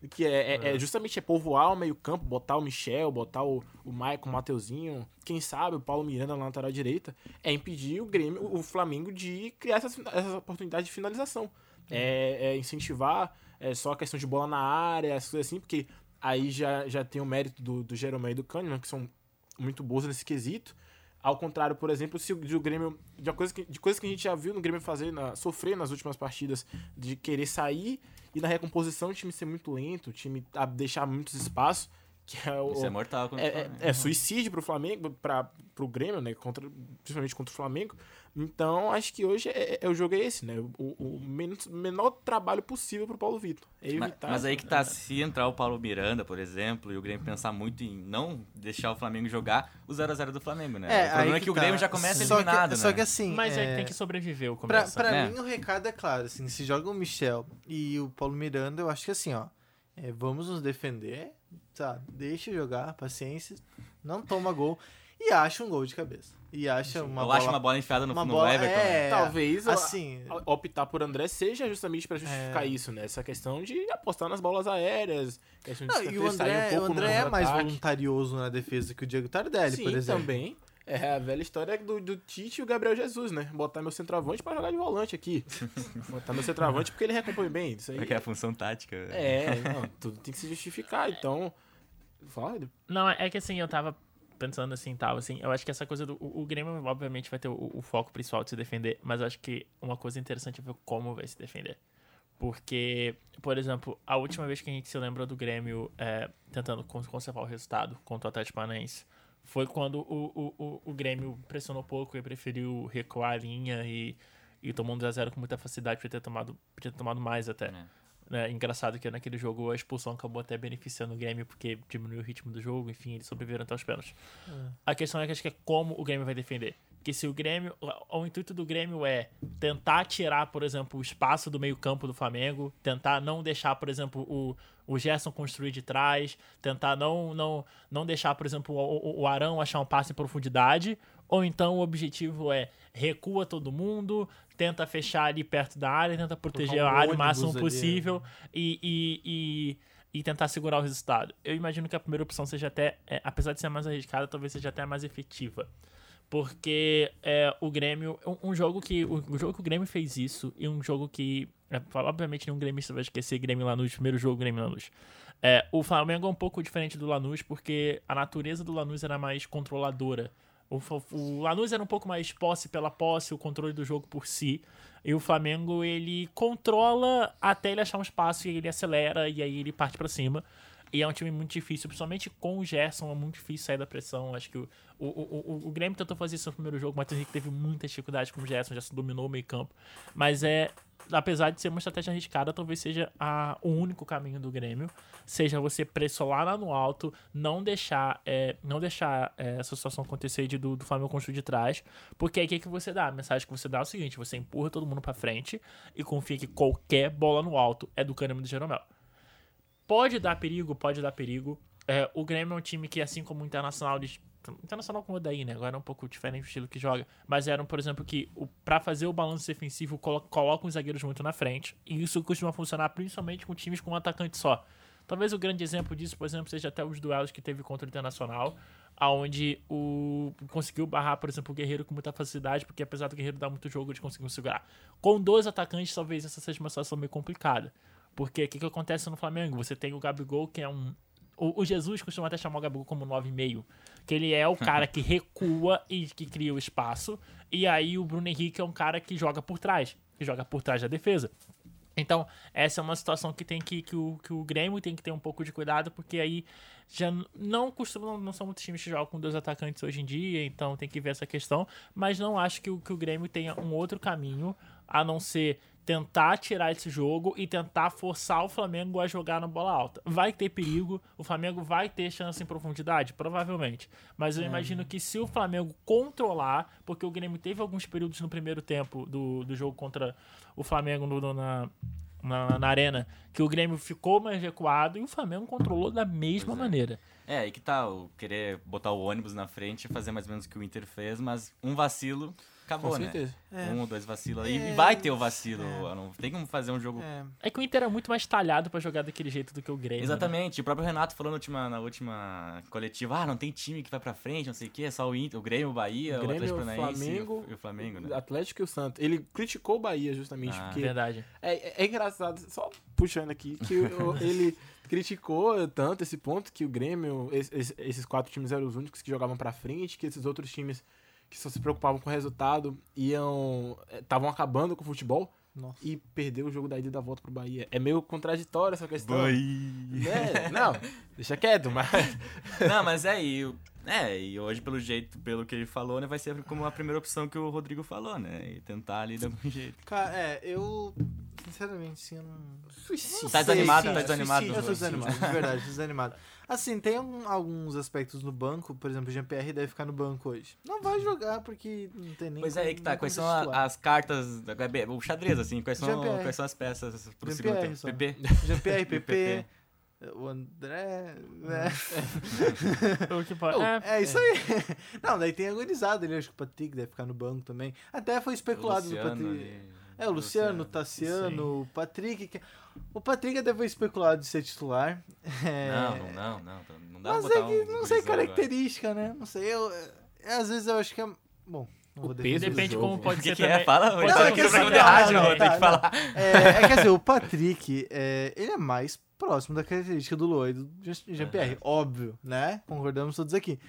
Que é, é- é justamente é povoar o meio-campo, botar o Michel, botar o, o Maicon, o Mateuzinho, quem sabe o Paulo Miranda na lateral direita, é impedir o Grêmio, o Flamengo de criar essas, essas oportunidades de finalização. É, é incentivar é, só a questão de bola na área, essas coisas assim, porque aí já, já tem o mérito do, do Jeromel e do Kahneman, que são muito boas nesse quesito. Ao contrário, por exemplo, se o, Grêmio. De, coisa que, de coisas que a gente já viu no Grêmio fazer, na, sofrer nas últimas partidas, de querer sair e na recomposição o time ser muito lento, o time deixar muitos espaços, que é o. Isso é mortal contra o É, é, Flamengo. é suicídio pro Flamengo, para pro Grêmio, né? Contra, principalmente contra o Flamengo. Então, acho que hoje é, é- o jogo é esse, né? O, o menos, menor trabalho possível pro Paulo Vitor. É evitar. Mas, aí que tá, se entrar o Paulo Miranda, por exemplo, e o Grêmio pensar muito em não deixar o Flamengo jogar, o 0x0 do Flamengo, né? o problema é que, o tá. Grêmio já começa Só que- eliminado, Só né? que assim. Mas é... é, que tem que sobreviver o Pra, começo. pra É. mim, o recado é claro, assim, se joga o Michel e o Paulo Miranda, eu acho que assim, ó, é, vamos nos defender, sabe? Deixa jogar, paciência, não toma gol e acha um gol de cabeça. E acha uma Eu bola... acho uma bola enfiada no, uma no bola- Everton. né? é, Talvez o- assim, optar por André seja justamente pra justificar É. isso, né? Essa questão de apostar nas bolas aéreas, questão de não, e o André, um pouco o André é mais voluntarioso na defesa que o Diego Tardelli, Sim, por exemplo. também. É a velha história do, do Tite e o Gabriel Jesus, né? Botar meu centroavante pra jogar de volante aqui. Botar meu centroavante porque ele recompõe bem. Isso aí. Que é a função tática. É, não, tudo tem que se justificar. Então. Fala, Não, é que assim, eu tava pensando assim, tal, assim, eu acho que essa coisa do... O, o Grêmio, obviamente, vai ter o, o foco principal de se defender, mas eu acho que uma coisa interessante é ver como vai se defender. Porque, por exemplo, a última vez que a gente se lembrou do Grêmio é, tentando con- conservar o resultado contra o Atlético Paranaense foi quando o, o, o, o Grêmio pressionou pouco e preferiu recuar a linha e, e tomou um 2x0 com muita facilidade por ter tomado, por ter tomado mais até. É. né? Engraçado que naquele jogo a expulsão acabou até beneficiando o Grêmio porque diminuiu o ritmo do jogo, enfim, eles sobreviveram até os pênaltis. A questão é que acho que é como o Grêmio vai defender. Porque se o Grêmio. O, o intuito do Grêmio é tentar tirar, por exemplo, o espaço do meio-campo do Flamengo, tentar não deixar, por exemplo, o, o Gerson construir de trás, tentar não, não, não deixar, por exemplo, o, o- Arão achar um passe em profundidade. Ou então o objetivo é recua todo mundo, tenta fechar ali perto da área, tenta proteger um a área o máximo ali, né? possível e, e, e, e tentar segurar o resultado. Eu imagino que a primeira opção seja até, é, apesar de ser mais arriscada, talvez seja até mais efetiva. Porque é, o Grêmio. Um, um jogo que. O, o jogo que o Grêmio fez isso, e um jogo que. é, obviamente nenhum gremista vai esquecer Grêmio Lanús, primeiro jogo Grêmio Lanús. É, o Flamengo é um pouco diferente do Lanús, porque a natureza do Lanús era mais controladora. O, o Lanús era um pouco mais posse pela posse, o controle do jogo por si. E o Flamengo, ele controla até ele achar um espaço e ele acelera e aí ele parte pra cima. E é um time muito difícil, principalmente com o Gerson, é muito difícil sair da pressão. Acho que o, o, o, o- Grêmio tentou fazer isso no primeiro jogo, o Henrique teve muita dificuldade com o Gerson, o Gerson dominou o meio campo. Mas é, apesar de ser uma estratégia arriscada, talvez seja a, o único caminho do Grêmio. Seja você pressionar lá no alto, não deixar, é, não deixar é, essa situação acontecer de, do, do Flamengo construir de trás. Porque aí o que, que você dá? A mensagem que você dá é o seguinte: você empurra todo mundo pra frente e confia que qualquer bola no alto é do e do Jeromel. Pode dar perigo, pode dar perigo. É, o Grêmio é um time que, assim como o Internacional, eles- Internacional como o daí, né? Agora é um pouco diferente o estilo que joga. Mas eram, por exemplo, que o, pra fazer o balanço defensivo, colo colocam os zagueiros muito na frente. E isso costuma funcionar principalmente com times com um atacante só. Talvez o grande exemplo disso, por exemplo, seja até os duelos que teve contra o Internacional, aonde o conseguiu barrar, por exemplo, o Guerreiro com muita facilidade, porque apesar do Guerreiro dar muito jogo, eles conseguiram segurar. Com dois atacantes, talvez essa seja uma situação meio complicada. Porque o que, que acontece no Flamengo? Você tem o Gabigol, que é um. O, o Jesus costuma até chamar o Gabigol como 9,5. Que ele é o cara que recua e que cria o espaço. E aí o Bruno Henrique é um cara que joga por trás. Que joga por trás da defesa. Então, essa é uma situação que tem que, que, o, que o Grêmio tem que ter um pouco de cuidado, porque aí já não costumam, não são muitos times que jogam com dois atacantes hoje em dia, então tem que ver essa questão. Mas não acho que o, que o Grêmio tenha um outro caminho a não ser tentar tirar esse jogo e tentar forçar o Flamengo a jogar na bola alta. Vai ter perigo, o Flamengo vai ter chance em profundidade? Provavelmente. Mas eu imagino que se o Flamengo controlar, porque o Grêmio teve alguns períodos no primeiro tempo do, do jogo contra o Flamengo no- na, na, na arena, que o Grêmio ficou mais recuado e o Flamengo controlou da mesma é. maneira. É, aí que tá, o querer botar o ônibus na frente e fazer mais ou menos o que o Inter fez, mas um vacilo, acabou, Com né? certeza. É. Um ou dois vacilos aí. É. E vai ter o vacilo. É. Não tem como fazer um jogo. É, É que o Inter é muito mais talhado pra jogar daquele jeito do que o Grêmio. né? Exatamente. O próprio Renato falou na última, na última coletiva: ah, não tem time que vai pra frente, não sei o quê, é só o Inter, o Grêmio, o Bahia, O o, Grêmio, Atlético o Paranaense e o- Flamengo, e o Flamengo, O né? Atlético e o Santos. Ele criticou o Bahia justamente Ah. porque Verdade. É, é engraçado, só puxando aqui, que o- ele criticou tanto esse ponto que o Grêmio, es- es- esses quatro times eram os únicos que jogavam pra frente, que esses outros times que só se preocupavam com o resultado iam estavam acabando com o futebol Nossa. e perdeu o jogo da ida e da volta pro Bahia. É meio contraditória essa questão. É, não, deixa quieto, mas Não, mas é, o- é, e hoje, pelo jeito, pelo que ele falou, né, vai ser como a primeira opção que o Rodrigo falou, né? E tentar ali de algum jeito. Cara, é, eu. Sinceramente, sim, eu não. suicídio. Tá desanimado, sim, tá desanimado suicídio, Eu tô desanimado, de verdade, tô desanimado. Assim, tem algum- alguns aspectos no banco, por exemplo, o Jean-Pierre deve ficar no banco hoje. Não vai jogar porque não tem nem. Pois é, aí que tá. Quais como são a- as cartas, o xadrez, assim, quais são, quais são as peças pro segundo tempo? PP, PP. O André. Né? O que pode- é, é, isso aí. Não, daí tem agonizado ali, acho que o Patrick deve ficar no banco também. Até foi especulado O do Patrick. ali. É, o Luciano, o Tassiano, o Patrick. que- O Patrick até foi especulado de ser titular. É, Não, não, não, não. Não dá Mas pra botar é que um não sei gurizão agora. característica, né? Não sei, eu. é, Às vezes eu acho que é. Bom, não O vou peso defender. Depende como pode ser que, que também. é? Fala, Pode não, ser é que que o eu pergunto Patrick- errado, não, ter tá, que não. falar. É, é, quer dizer, o Patrick, é, ele é mais próximo da característica do e do Jean- Jean-Pierre, óbvio, né? Concordamos todos aqui.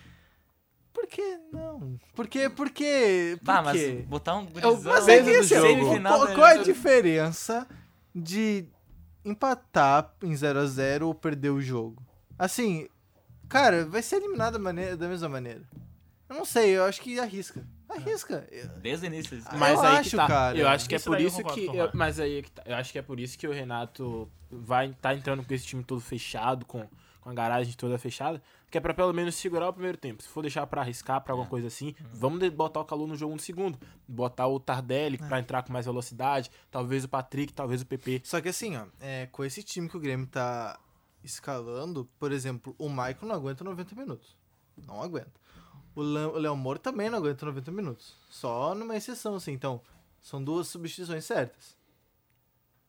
Por que não? Por que? Por quê? Por Tá, mas botar um Eu- gurizão... mas é que assim, qual, qual é a diferença de empatar em 0x0 ou perder o jogo? Assim, cara, vai ser eliminado da, maneira, da mesma maneira. Eu não sei, eu acho que arrisca. Arrisca. Desde o início. eles- Mas eu aí acho, que tá. cara. Eu acho que Isso é por isso que. eu- mas aí é que tá. Eu acho que é por isso que o Renato vai tá entrando com esse time todo fechado, com, com a garagem toda fechada. Que é pra pelo menos segurar o primeiro tempo. Se for deixar pra arriscar pra alguma É. coisa assim, vamos de- botar o calor no jogo no segundo. Botar o Tardelli É. pra entrar com mais velocidade. Talvez o Patrick, talvez o PP. Só que assim, ó, é, com esse time que o Grêmio tá escalando, por exemplo, o Maicon não aguenta 90 minutos. Não aguenta. O o Léo Moro também não aguenta 90 minutos. Só numa exceção, assim. Então, são duas substituições certas.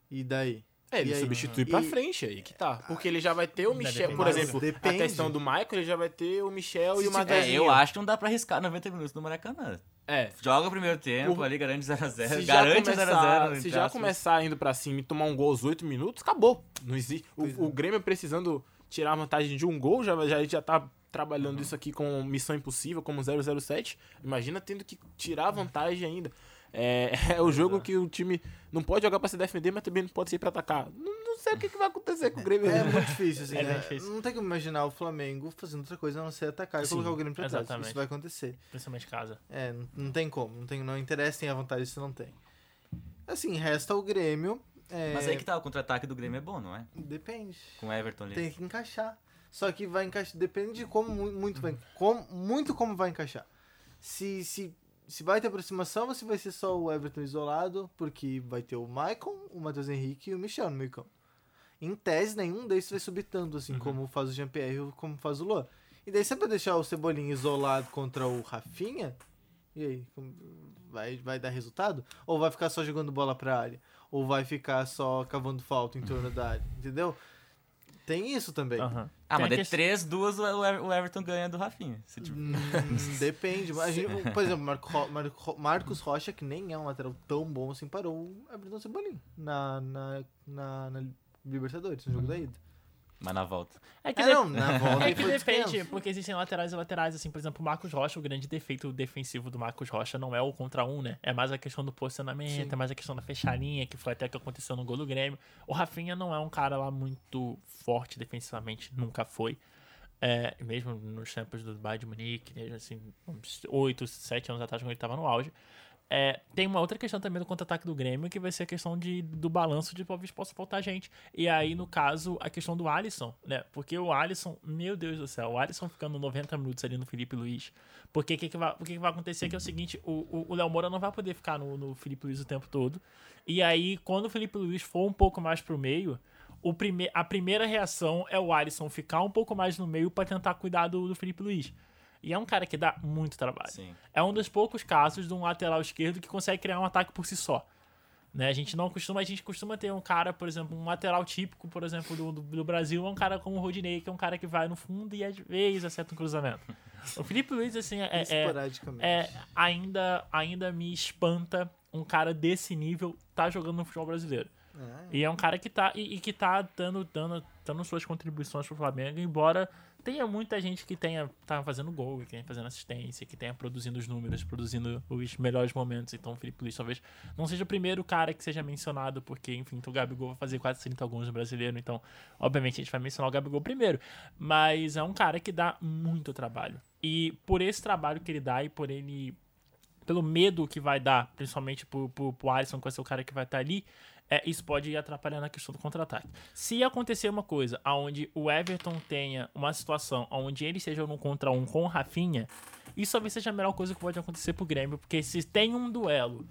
E daí? É, ele E aí? substitui pra E- frente aí que tá. Porque ele já vai ter o Michel, por exemplo, depende. a questão do Michael, ele já vai ter o Michel Se e o tiver- É, eu acho que não dá pra arriscar 90 minutos no Maracanã. É, Joga o primeiro tempo Por- ali, garante 0x0. se já, Garante começar, 0x0. se já começar indo pra cima e tomar um gol aos 8 minutos, acabou. Não existe. O, Pois é. o Grêmio precisando tirar a vantagem de um gol, já, já, já tá trabalhando Uhum. isso aqui com missão impossível, como 007. Imagina tendo que tirar a vantagem ainda. É, é o jogo que o time não pode jogar pra se defender, mas também não pode ser pra atacar. Não, não sei o que, que vai acontecer com o Grêmio. É muito difícil, assim. É né? difícil. Não tem como imaginar o Flamengo fazendo outra coisa a não ser atacar e Sim, colocar o Grêmio pra trás. exatamente. Isso vai acontecer. Principalmente casa. É, não, não tem como. Não, tem, não interessa em a vantagem se não tem. Assim, resta o Grêmio. é, Mas aí que tá, o contra-ataque do Grêmio é bom, não é? Depende. Com o Everton ali. Tem que encaixar. Só que vai encaixar. Depende de como mu- muito vai. Como, muito como vai encaixar. Se, se, se vai ter aproximação, você vai ser só o Everton isolado, porque vai ter o Maicon, o Matheus Henrique e o Michel no meio campo. Em tese, nenhum desses vai subir tanto, assim, como faz o Jean-Pierre ou como faz o Luan. E daí, se é pra deixar o Cebolinha isolado contra o Rafinha, e aí? Vai, vai dar resultado? Ou vai ficar só jogando bola pra área? Ou vai ficar só cavando falta em torno da área? Entendeu? Tem isso também. Aham. Ah, mas de questão- 3, 2 o Ever- o Everton ganha do Rafinha. Se tipo- Hum, depende. Mas a gente- por exemplo, Marco Ro- Marco- Marcos Rocha, que nem é um lateral tão bom assim, parou o Everton Cebolinha na, na, na, na Libertadores, no jogo da ida. Mas na volta. É que, É, de- não, na volta é que depende, porque existem laterais e laterais, assim, por exemplo, o Marcos Rocha, o grande defeito defensivo do Marcos Rocha não é o contra um, né? É mais a questão do posicionamento, Sim. é mais a questão da fechar a linha, que foi até o que aconteceu no gol do Grêmio. O Rafinha não é um cara lá muito forte defensivamente, nunca foi. É, mesmo nos tempos do Bayern de Munique, né, assim, uns 8, 7 anos atrás, quando ele estava no auge. É, tem uma outra questão também do contra-ataque do Grêmio, que vai ser a questão de, do balanço de talvez possa faltar gente. E aí, no caso, a questão do Alisson, né? Porque o Alisson, meu Deus do céu, o Alisson ficando 90 minutos ali no Felipe Luiz. Porque o que, que, vai, que, que vai acontecer é que é o seguinte: o Léo Moura não vai poder ficar no, no Felipe Luiz o tempo todo. E aí, quando o Felipe Luiz for um pouco mais pro meio, o prime a primeira reação é o Alisson ficar um pouco mais no meio para tentar cuidar do, do Felipe Luiz. E é um cara que dá muito trabalho. Sim. É um dos poucos casos de um lateral esquerdo que consegue criar um ataque por si só. Né? A gente não costuma, a gente costuma ter um cara, por exemplo, um lateral típico, por exemplo, do, do, do Brasil, é um cara como o Rodinei, que é um cara que vai no fundo e às vezes acerta um cruzamento. O Felipe Luiz, assim, é, é, é, ainda, ainda me espanta um cara desse nível tá jogando no futebol brasileiro. É. E é um cara que tá, e, e que tá dando, dando, dando suas contribuições pro Flamengo, embora tenha muita gente que tenha tá fazendo gol, que tenha fazendo assistência, que tenha produzindo os números, produzindo os melhores momentos. Então o Felipe Luiz talvez não seja o primeiro cara que seja mencionado, porque, enfim, o Gabigol vai fazer quase 30 gols no brasileiro, então, obviamente, a gente vai mencionar o Gabigol primeiro. Mas é um cara que dá muito trabalho. E por esse trabalho que ele dá e por ele pelo medo que vai dar, principalmente pro, pro, pro Alisson, que vai ser o cara que vai estar ali, é, isso pode ir atrapalhando a questão do contra-ataque. Se acontecer uma coisa onde o Everton tenha uma situação onde ele seja no contra um com o Rafinha, isso talvez seja a melhor coisa que pode acontecer pro Grêmio, porque se tem um duelo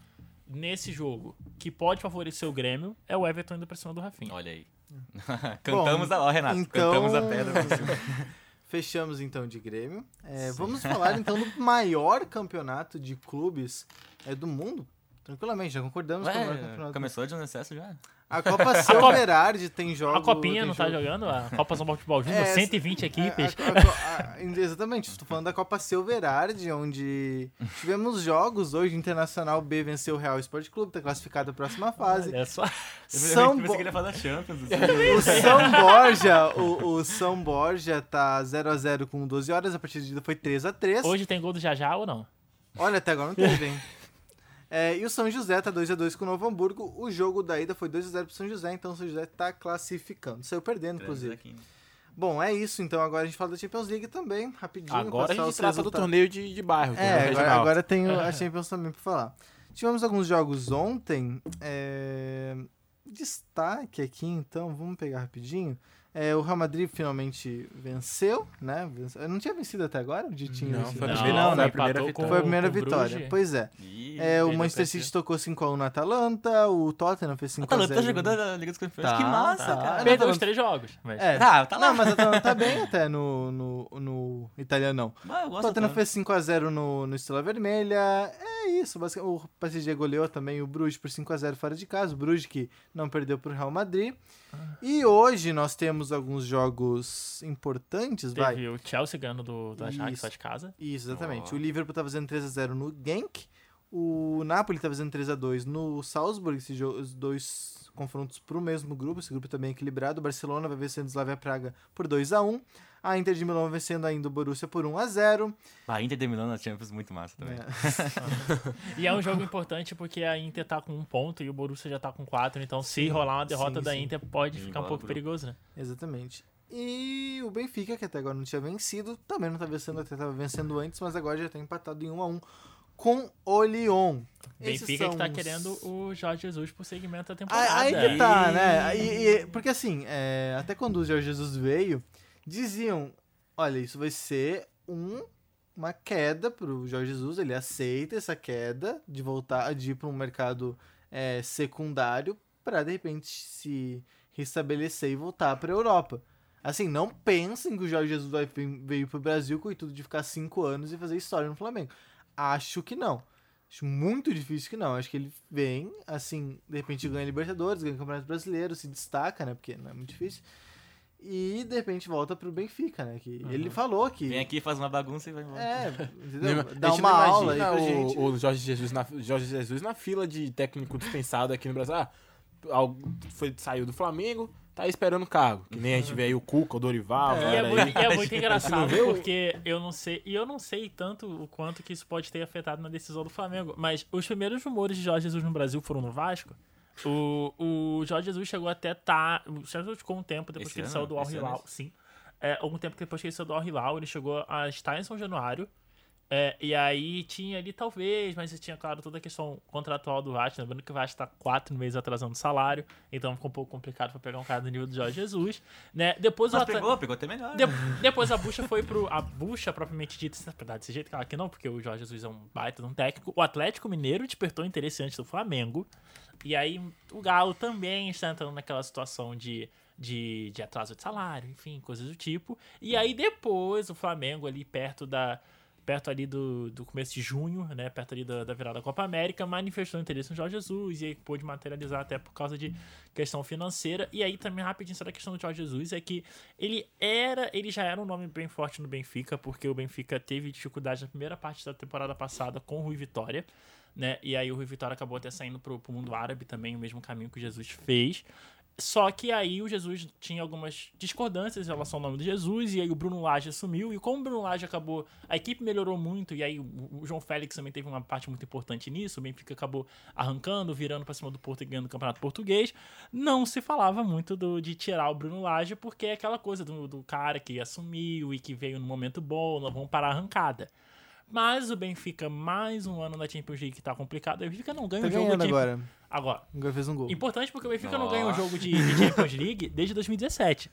nesse jogo que pode favorecer o Grêmio, é o Everton indo pra cima do Rafinha. Olha aí. Cantamos a. Ó, Renato, então- cantamos a pedra. por cima. Fechamos então de Grêmio. É, vamos falar então do maior campeonato de clubes é, do mundo. Tranquilamente, já concordamos com o Ué, campeonato. começou de um excesso já? A Copa Silverard tem jogos. A Copinha não tá jogo- jogando? A Copa São Paulo Futebol Júnior, É, 120 equipes. É, a- a- a- exatamente, estou falando da Copa Silverard, onde tivemos jogos. Hoje o Internacional B venceu o Real Esporte Clube, está classificado à próxima fase. Olha só. São, Eu pensei Bo- que ele ia falar Champions. assim. o São Borja, o, o São Borja tá 0x0 com 12 horas, a partida foi 3x3. Hoje tem gol do Jajá ou não? Olha, até agora não teve, hein? É, e o São José tá 2x2 com o Novo Hamburgo. O jogo da ida foi 2x0 pro São José, então o São José tá classificando. Saiu perdendo, inclusive. Bom, é isso. Então agora a gente fala da Champions League também, rapidinho. Agora a gente os trata do resultados. torneio de, de bairro, é, É, agora, agora tem a Champions também pra falar. Tivemos alguns jogos ontem. é, Destaque aqui, então, vamos pegar rapidinho. É, o Real Madrid finalmente venceu, né? Venceu- Não tinha vencido até agora? O tinha Não, vencido? foi não, foi né? a primeira vitória. Foi a primeira vitória. Bruges. Pois é. Ih, É, o Manchester City tocou 5x1 no Atalanta, o Tottenham fez 5x0. Atalanta tá jogando a Liga dos Campeões. Tá, que massa, tá. cara. Perdeu Atalanta- os três jogos. Mas... É. Tá, tá lá. Não, mas a Atalanta tá bem até no, no, no italianão. Mas eu O gosto Tottenham fez 5x0 no, no Estrela Vermelha. É isso, basicamente. O PSG goleou também o Bruges por 5x0 fora de casa. O Bruges que não perdeu pro Real Madrid. E hoje nós temos alguns jogos importantes, vai. Teve o Chelsea ganhando do, do Ajax lá de casa. Isso, exatamente. Ó. O Liverpool tá fazendo 3x0 no Genk. O Napoli tá fazendo 3x2 no Salzburg. Esses os dois confrontos pro mesmo grupo. Esse grupo também é equilibrado. O Barcelona vai vencendo o Slavia Praga por 2x1. A Inter de Milão vencendo ainda o Borussia por 1x0. A Inter de Milão na Champions muito massa também. É. E é um jogo importante porque a Inter tá com um ponto e o Borussia já tá com quatro. Então, se rolar uma derrota sim, da sim. Inter, pode Sim, ficar um pouco o grupo. perigoso, né? Exatamente. E o Benfica, que até agora não tinha vencido, também não tá vencendo, até tava vencendo antes, mas agora já tá empatado em 1 a 1 com o Lyon. Benfica que tá querendo o Jorge Jesus pro segmento da temporada. Aí, aí que tá, né? E- e- porque assim, é, até quando o Jorge Jesus veio, diziam: olha, isso vai ser um, uma queda pro Jorge Jesus, ele aceita essa queda de voltar, de ir para um mercado é, secundário para de repente se restabelecer e voltar para Europa. Assim, não pensem que o Jorge Jesus vai, veio pro Brasil com o intuito de ficar cinco anos e fazer história no Flamengo. Acho que não. Acho muito difícil que não. Acho que ele vem, assim, de repente ganha Libertadores, ganha Campeonato Brasileiro, se destaca, né? Porque não é muito difícil. E de repente volta pro Benfica, né? Que ele falou que. Vem aqui, faz uma bagunça e vai embora. É, entendeu? Dá uma aula aí pra o, gente. o Jorge Jesus, na, Jorge Jesus na fila de técnico dispensado aqui no Brasil. Ah, foi, saiu do Flamengo, tá esperando cargo. Que nem a gente vê aí o Cuca, o Dorival. E a é, galera muito, e é muito engraçado porque eu não sei, e eu não sei tanto o quanto que isso pode ter afetado na decisão do Flamengo, mas os primeiros rumores de Jorge Jesus no Brasil foram no Vasco. O, o Jorge Jesus chegou até tá, o Jorge Jesus ficou um tempo depois Esse que ele ano? saiu do Al Esse ano é Hilal, sim. É, algum tempo depois que ele saiu do Al Hilal, ele chegou a estar em São Januário. É, e aí tinha ali talvez, mas tinha, claro, toda a questão contratual do Vasco. Lembrando que o Vasco tá quatro meses atrasando o salário, então ficou um pouco complicado pra pegar um cara do nível do Jorge Jesus. Né? Depois o Mas Atlético- pegou, pegou até melhor. de- depois a bucha foi pro. A bucha propriamente dita, se é desse jeito, claro que não, porque o Jorge Jesus é um baita de um técnico. O Atlético Mineiro despertou interesse antes do Flamengo. E aí o Galo também está entrando naquela situação de, de, de atraso de salário, enfim, coisas do tipo. E aí depois o Flamengo ali perto da. Perto ali do, do começo de junho, né? Perto ali da, da virada da Copa América, manifestou interesse no Jorge Jesus e aí pôde materializar até por causa de questão financeira. E aí também rapidinho sobre a questão do Jorge Jesus é que ele era, ele já era um nome bem forte no Benfica, porque o Benfica teve dificuldade na primeira parte da temporada passada com o Rui Vitória, né? E aí o Rui Vitória acabou até saindo pro, pro mundo árabe também, o mesmo caminho que o Jesus fez. Só que aí o Jesus tinha algumas discordâncias em relação ao nome do Jesus, e aí o Bruno Lage assumiu, e como o Bruno Lage acabou, a equipe melhorou muito, e aí o, o João Félix também teve uma parte muito importante nisso, o Benfica acabou arrancando, virando pra cima do Porto e ganhando o Campeonato Português, não se falava muito do, de tirar o Bruno Lage, porque é aquela coisa do, do cara que assumiu e que veio no momento bom, não vamos parar a arrancada. Mas o Benfica, mais um ano na Champions League que tá complicado, o Benfica não ganha Tá um jogo ganhando de... agora. Agora fez um gol. Importante porque o Benfica não Ó. ganha um jogo de, de Champions League desde 2017.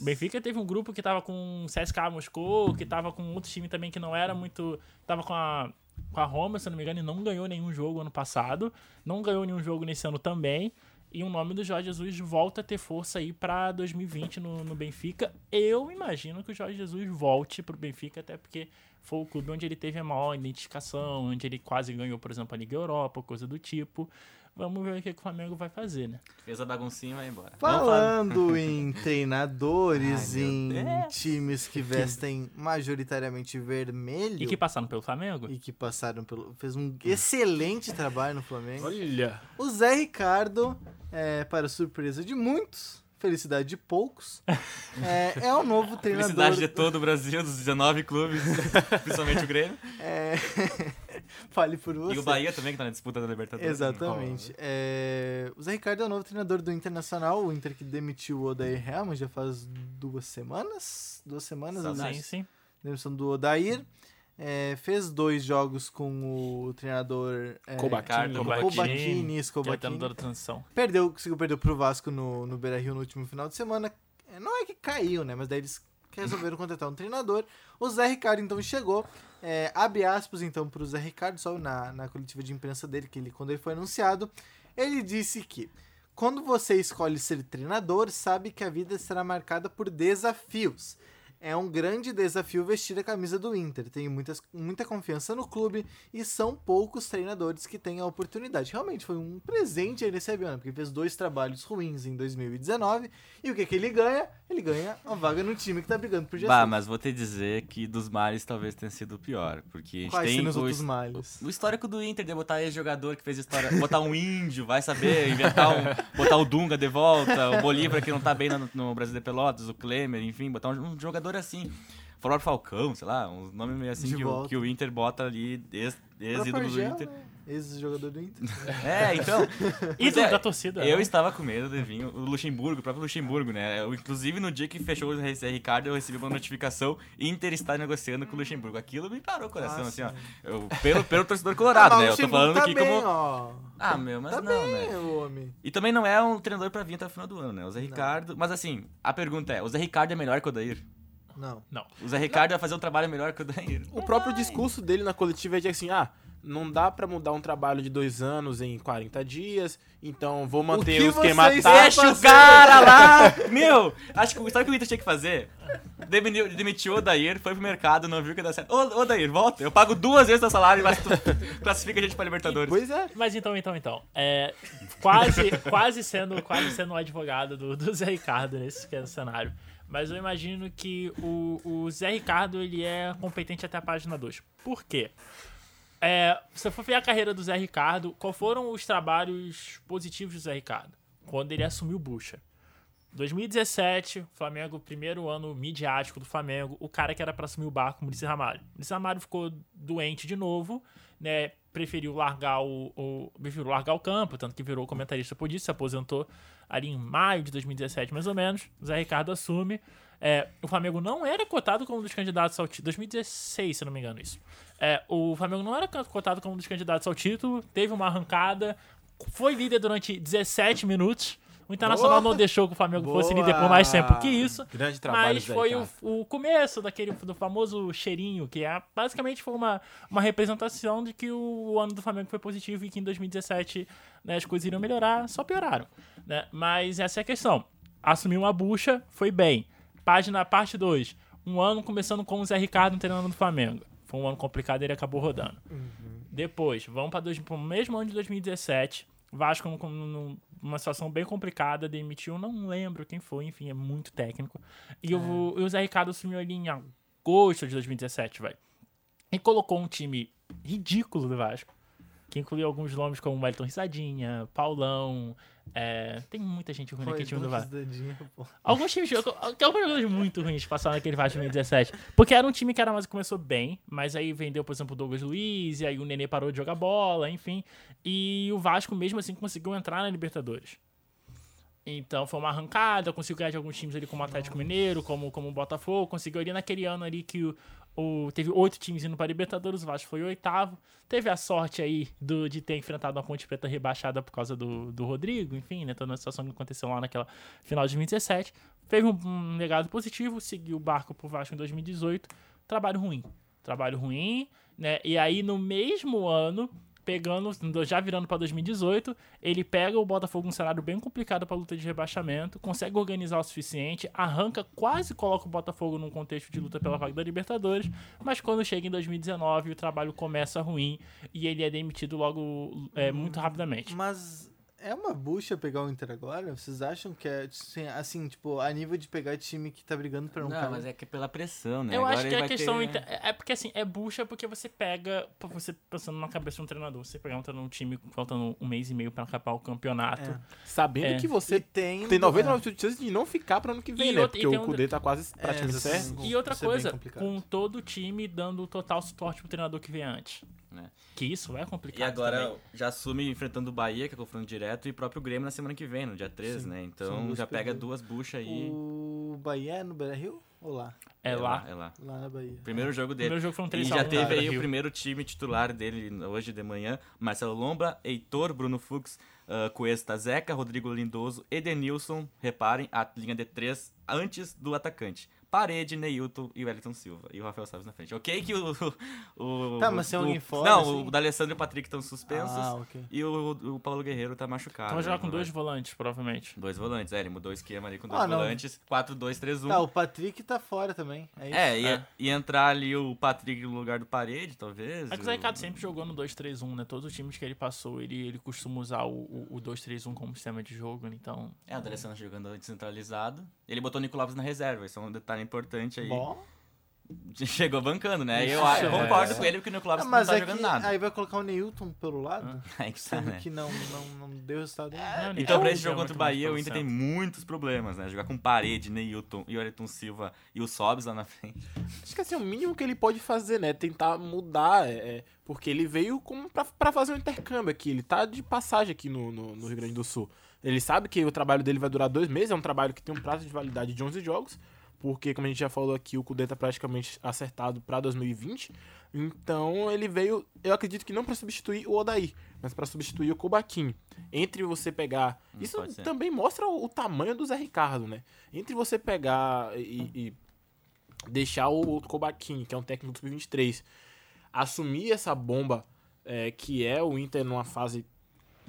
O Benfica teve um grupo que tava com CSKA Moscou, que tava com outro time também que não era muito. Tava com a, com a Roma, se eu não me engano, e não ganhou nenhum jogo ano passado. Não ganhou nenhum jogo nesse ano também. E o nome do Jorge Jesus volta a ter força aí pra 2020 no, no Benfica. Eu imagino que o Jorge Jesus volte pro Benfica, até porque foi o clube onde ele teve a maior identificação, onde ele quase ganhou, por exemplo, a Liga Europa, coisa do tipo. Vamos ver o que, o Flamengo vai fazer, né? Fez a baguncinha e vai embora. Falando em treinadores, Ai, em Deus. times que vestem majoritariamente vermelho E que passaram pelo Flamengo? e que passaram pelo. fez um excelente trabalho no Flamengo. Olha. O Zé Ricardo, é, para surpresa de muitos, felicidade de poucos, é, é o novo treinador. Felicidade de todo o Brasil, dos 19 clubes, principalmente o Grêmio. É... Fale por você. E o Bahia também, que tá na disputa da Libertadores. Exatamente. É, O Zé Ricardo é o novo treinador do Internacional, o Inter que demitiu o Odair Helman já faz duas semanas. Duas semanas, a Sim, sim. demissão do Odair. É, fez dois jogos com o treinador é, Kobacar- Kobaquini. treinador da transição. Perdeu, conseguiu perder pro Vasco no, no Beira Rio no último final de semana. É, Não é que caiu, né? Mas daí eles resolveram contratar um treinador. O Zé Ricardo então chegou. É, abre aspas então pro Zé Ricardo, só na, na coletiva de imprensa dele, que ele, quando ele foi anunciado, ele disse que quando você escolhe ser treinador, sabe que a vida será marcada por desafios. É um grande desafio vestir a camisa do Inter. Tenho muitas, muita confiança no clube e são poucos treinadores que têm a oportunidade. Realmente foi um presente ele recebeu, né? Porque fez dois trabalhos ruins em 2019 e o que, que ele ganha? Ele ganha uma vaga no time que tá brigando por Bah, Jesus. mas vou te dizer que dos males talvez tenha sido o pior. Porque a gente Quais tem os o, outros males? o histórico do Inter de botar ex-jogador que fez história. botar um índio, vai saber, inventar um. botar o Dunga de volta, o Bolívar que não tá bem no, no Brasil de Pelotas, o Klemer, enfim, botar um, um jogador assim. Fora o Falcão, sei lá, uns nomes meio assim que o, que o Inter bota ali, ex- ex-ídolo do Argel, Inter. né? Ex-jogador do Inter. É, então. Ídolo é, da torcida. Eu né? estava com medo de vir o Luxemburgo, o próprio Luxemburgo, né? Eu, inclusive, no dia que fechou o Zé Ricardo, eu recebi uma notificação Inter está negociando com o Luxemburgo. Aquilo me parou o coração, Ah, assim, ó. Eu, pelo, pelo torcedor colorado, Ah, né? Eu tô falando Luxemburgo aqui tá bem, como. ó. Ah, meu, mas Tá não, bem, né? o homem. E também não é um treinador pra vir até o final do ano, né? O Zé Ricardo. Mas assim, a pergunta é: o Zé Ricardo é melhor que o Odair? Não. Não. O Zé Ricardo vai fazer um trabalho melhor que o Odair? O próprio discurso dele na coletiva é de assim, ah, não dá pra mudar um trabalho de dois anos em 40 dias, então vou manter que o esquema vocês tático. Deixa o cara lá! Meu, acho que sabe o que o Inter tinha que fazer? Demitiu, demitiu o Odair, foi pro mercado, não viu que ia dar certo. Ô, Odair, volta. Eu pago duas vezes teu salário, mas tu classifica a gente pra Libertadores. Pois é. Mas então, então, então. É, quase, quase sendo quase sendo o advogado do, do Zé Ricardo nesse cenário. Mas eu imagino que o, o Zé Ricardo ele é competente até a página 2. Por quê? É, se eu for ver a carreira do Zé Ricardo, qual foram os trabalhos positivos do Zé Ricardo? Quando ele assumiu o Bucha. 2017, Flamengo, primeiro ano midiático do Flamengo, o cara que era pra assumir o barco, o Maurício Ramalho. Maurício Ramalho ficou doente de novo, né? Preferiu largar o, o- preferiu largar o campo, tanto que virou comentarista por isso, se aposentou ali em maio de 2017, mais ou menos. Zé Ricardo assume. É, o Flamengo não era cotado como um dos candidatos ao título. 2016, se não me engano, isso. É, o Flamengo não era cotado como um dos candidatos ao título, teve uma arrancada, foi líder durante 17 minutos. O Internacional Boa! não deixou que o Flamengo fosse Boa! líder por mais tempo que isso. Grande trabalho, Mas foi o, o começo daquele do famoso cheirinho, que é, basicamente foi uma, uma representação de que o, ano do Flamengo foi positivo e que em 2017 né, as coisas iriam melhorar, só pioraram. Né? Mas essa é a questão. Assumiu uma bucha, foi bem. Página parte 2. Um ano começando com o Zé Ricardo treinando no Flamengo. Foi um ano complicado e ele acabou rodando. Depois, vamos para o mesmo ano de 2017. Vasco num- num- numa situação bem complicada, demitiu, não lembro quem foi, enfim, é muito técnico. E, o, e o Zé Ricardo assumiu ali em agosto de 2017, velho. E colocou um time ridículo do Vasco, que incluiu alguns nomes como Wellington Risadinha, Paulão, é, tem muita gente ruim naquele time do Vasco. Alguns times, alguns jogadores muito ruins passaram naquele Vasco em 2017. Porque era um time que era mais começou bem, mas aí vendeu, por exemplo, o Douglas Luiz, e aí o Nenê parou de jogar bola, enfim. E o Vasco, mesmo assim, conseguiu entrar na Libertadores. Então foi uma arrancada, conseguiu ganhar de alguns times ali como o Atlético Mineiro, como, como o Botafogo, conseguiu ali naquele ano ali que o, o- teve oito times indo para a Libertadores, o Vasco foi o oitavo. Teve a sorte aí do, de ter enfrentado uma Ponte Preta rebaixada por causa do, do Rodrigo, enfim, né? Toda a situação que aconteceu lá naquela final de 2017. Teve um, um legado positivo, seguiu o barco pro Vasco em 2018. Trabalho ruim. Trabalho ruim, né? E aí no mesmo ano, pegando, já virando para 2018, ele pega o Botafogo num cenário bem complicado para luta de rebaixamento, consegue organizar o suficiente, arranca, quase coloca o Botafogo num contexto de luta pela vaga da Libertadores, mas quando chega em 2019 o trabalho começa ruim e ele é demitido logo é, muito rapidamente. Mas é uma bucha pegar o Inter agora? Vocês acham que é assim, assim, tipo, a nível de pegar time que tá brigando pra não, Não, cair? mas é que é pela pressão, né? Eu Agora acho que a questão ter- inte- é porque assim, é bucha porque você pega, você pensando na cabeça de um treinador, você pegar um, um time faltando um mês e meio pra acabar o campeonato. É. Sabendo É. que E você tem, tem 99% de chance de não ficar pro ano que vem, E né? e Porque tem o um- Kudê tá quase praticamente essa- certo. E outra é coisa, com todo o time dando total suporte pro treinador que vem antes. Né. Que isso é complicado. E agora também. já assume enfrentando o Bahia, que é confronto direto, e o próprio Grêmio na semana que vem, no dia 13, Sim, né? Então já pega duas buchas aí. O Bahia é no Beira-Rio ou lá? É lá. É lá. Lá na Bahia. Primeiro jogo O dele. primeiro jogo foi um E 3 já teve aí o Rio. primeiro time titular dele hoje de manhã. Marcelo Lombra, Heitor, Bruno Fux, uh, Cuesta Zeca, Rodrigo Lindoso, Edenilson. Reparem, a linha de três antes do atacante. Parede, Neilton e Wellington Silva. E o Rafael Salles na frente. Ok que o... o Tá, mas o- alguém fora, Não, assim? o D'Alessandro e o Patrick estão suspensos. Ah, ok. E o, o Paulo Guerreiro tá machucado. Então vai jogar né? com dois volantes, provavelmente. Dois volantes, é, ele mudou o esquema ali com dois Ah, volantes. 4-2-3-1. Tá, o Patrick tá fora também. É isso. É, ia, É. ia entrar ali o Patrick no lugar do Parede, talvez. É que o Zé Ricardo sempre jogou no 2-3-1, né? Todos os times que ele passou, ele, ele costuma usar o, o, o 2-3-1 como sistema de jogo, né? então... É, o D'Alessandro jogando descentralizado. Ele botou o Nico Lopes na reserva, isso é um detalhe importante aí. Bom. Chegou bancando, né? Eu, é. concordo com ele porque o Nico Lopes Ah, não mas tá é jogando que nada. aí vai colocar o Neilton pelo lado, Aí que tá, sendo né? que não, não, não deu resultado nenhum. Não, Então, pra esse jogo é contra o Bahia, o Inter tem muitos problemas, né? Jogar com Parede, Neilton e o Ayrton Silva e o Sobs lá na frente. Acho que assim, o mínimo que ele pode fazer, né? Tentar mudar, é, é, porque ele veio como pra, pra fazer um intercâmbio aqui. Ele tá de passagem aqui no, no, no Rio Grande do Sul. Ele sabe que o trabalho dele vai durar dois meses, é um trabalho que tem um prazo de validade de 11 jogos, porque, como a gente já falou aqui, o Kudê tá praticamente acertado pra 2020. Então, ele veio, eu acredito que não pra substituir o Odair, mas pra substituir o Kobaquini. Entre você pegar... Hum, Isso também mostra o, o tamanho do Zé Ricardo, né? Entre você pegar e- e deixar o Kobaquini, que é um técnico do Sub-23, assumir essa bomba é, que é o Inter numa fase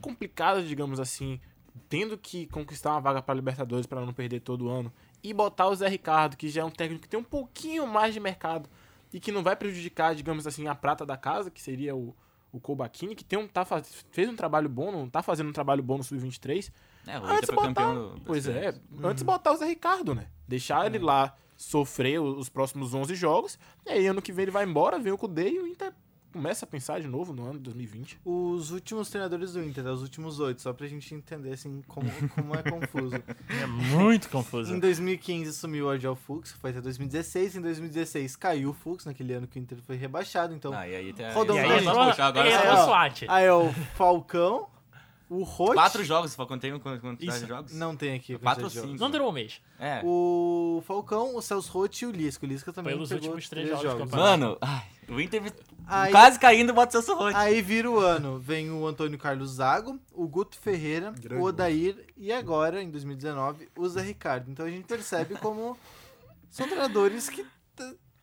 complicada, digamos assim, tendo que conquistar uma vaga para Libertadores para não perder todo ano, e botar o Zé Ricardo, que já é um técnico que tem um pouquinho mais de mercado e que não vai prejudicar, digamos assim, a prata da casa, que seria o, o Kobaquini, que tem um, tá, fez um trabalho bom, não tá fazendo um trabalho bom no Sub-23, É, o Antes foi botar- campeão Pois é, brasileiro. antes botar o Zé Ricardo, né? Deixar ele lá sofrer os próximos 11 jogos, e aí ano que vem ele vai embora, vem o Kudê e o Inter começa a pensar de novo no ano de 2020. Os últimos treinadores do Inter, os últimos oito, só pra gente entender assim como, como é confuso. É muito confuso. Em 2015 assumiu o Argel Fux, foi até 2016. Em 2016 caiu o Fux, naquele ano que o Inter foi rebaixado. Então, Ah, e aí, tem, Rodou e aí agora. entrou é, o. SWAT. aí é o Falcão, o Rote. Quatro jogos, falou quanto tem quantidade de Isso. jogos? Não tem aqui. Quatro ou jogos. Não durou um mês. É. O Falcão, o Celso Rotti e o Lisca. O Lisca também Pelos pegou últimos três três jogos do Mano, ai, o Inter Aí- quase caindo, bota o seu sorrote. Aí vira o ano. Vem o Antônio Carlos Zago, o Guto Ferreira, Grande o Odair e agora, em 2019, o Zé Ricardo. Então a gente percebe como são treinadores que.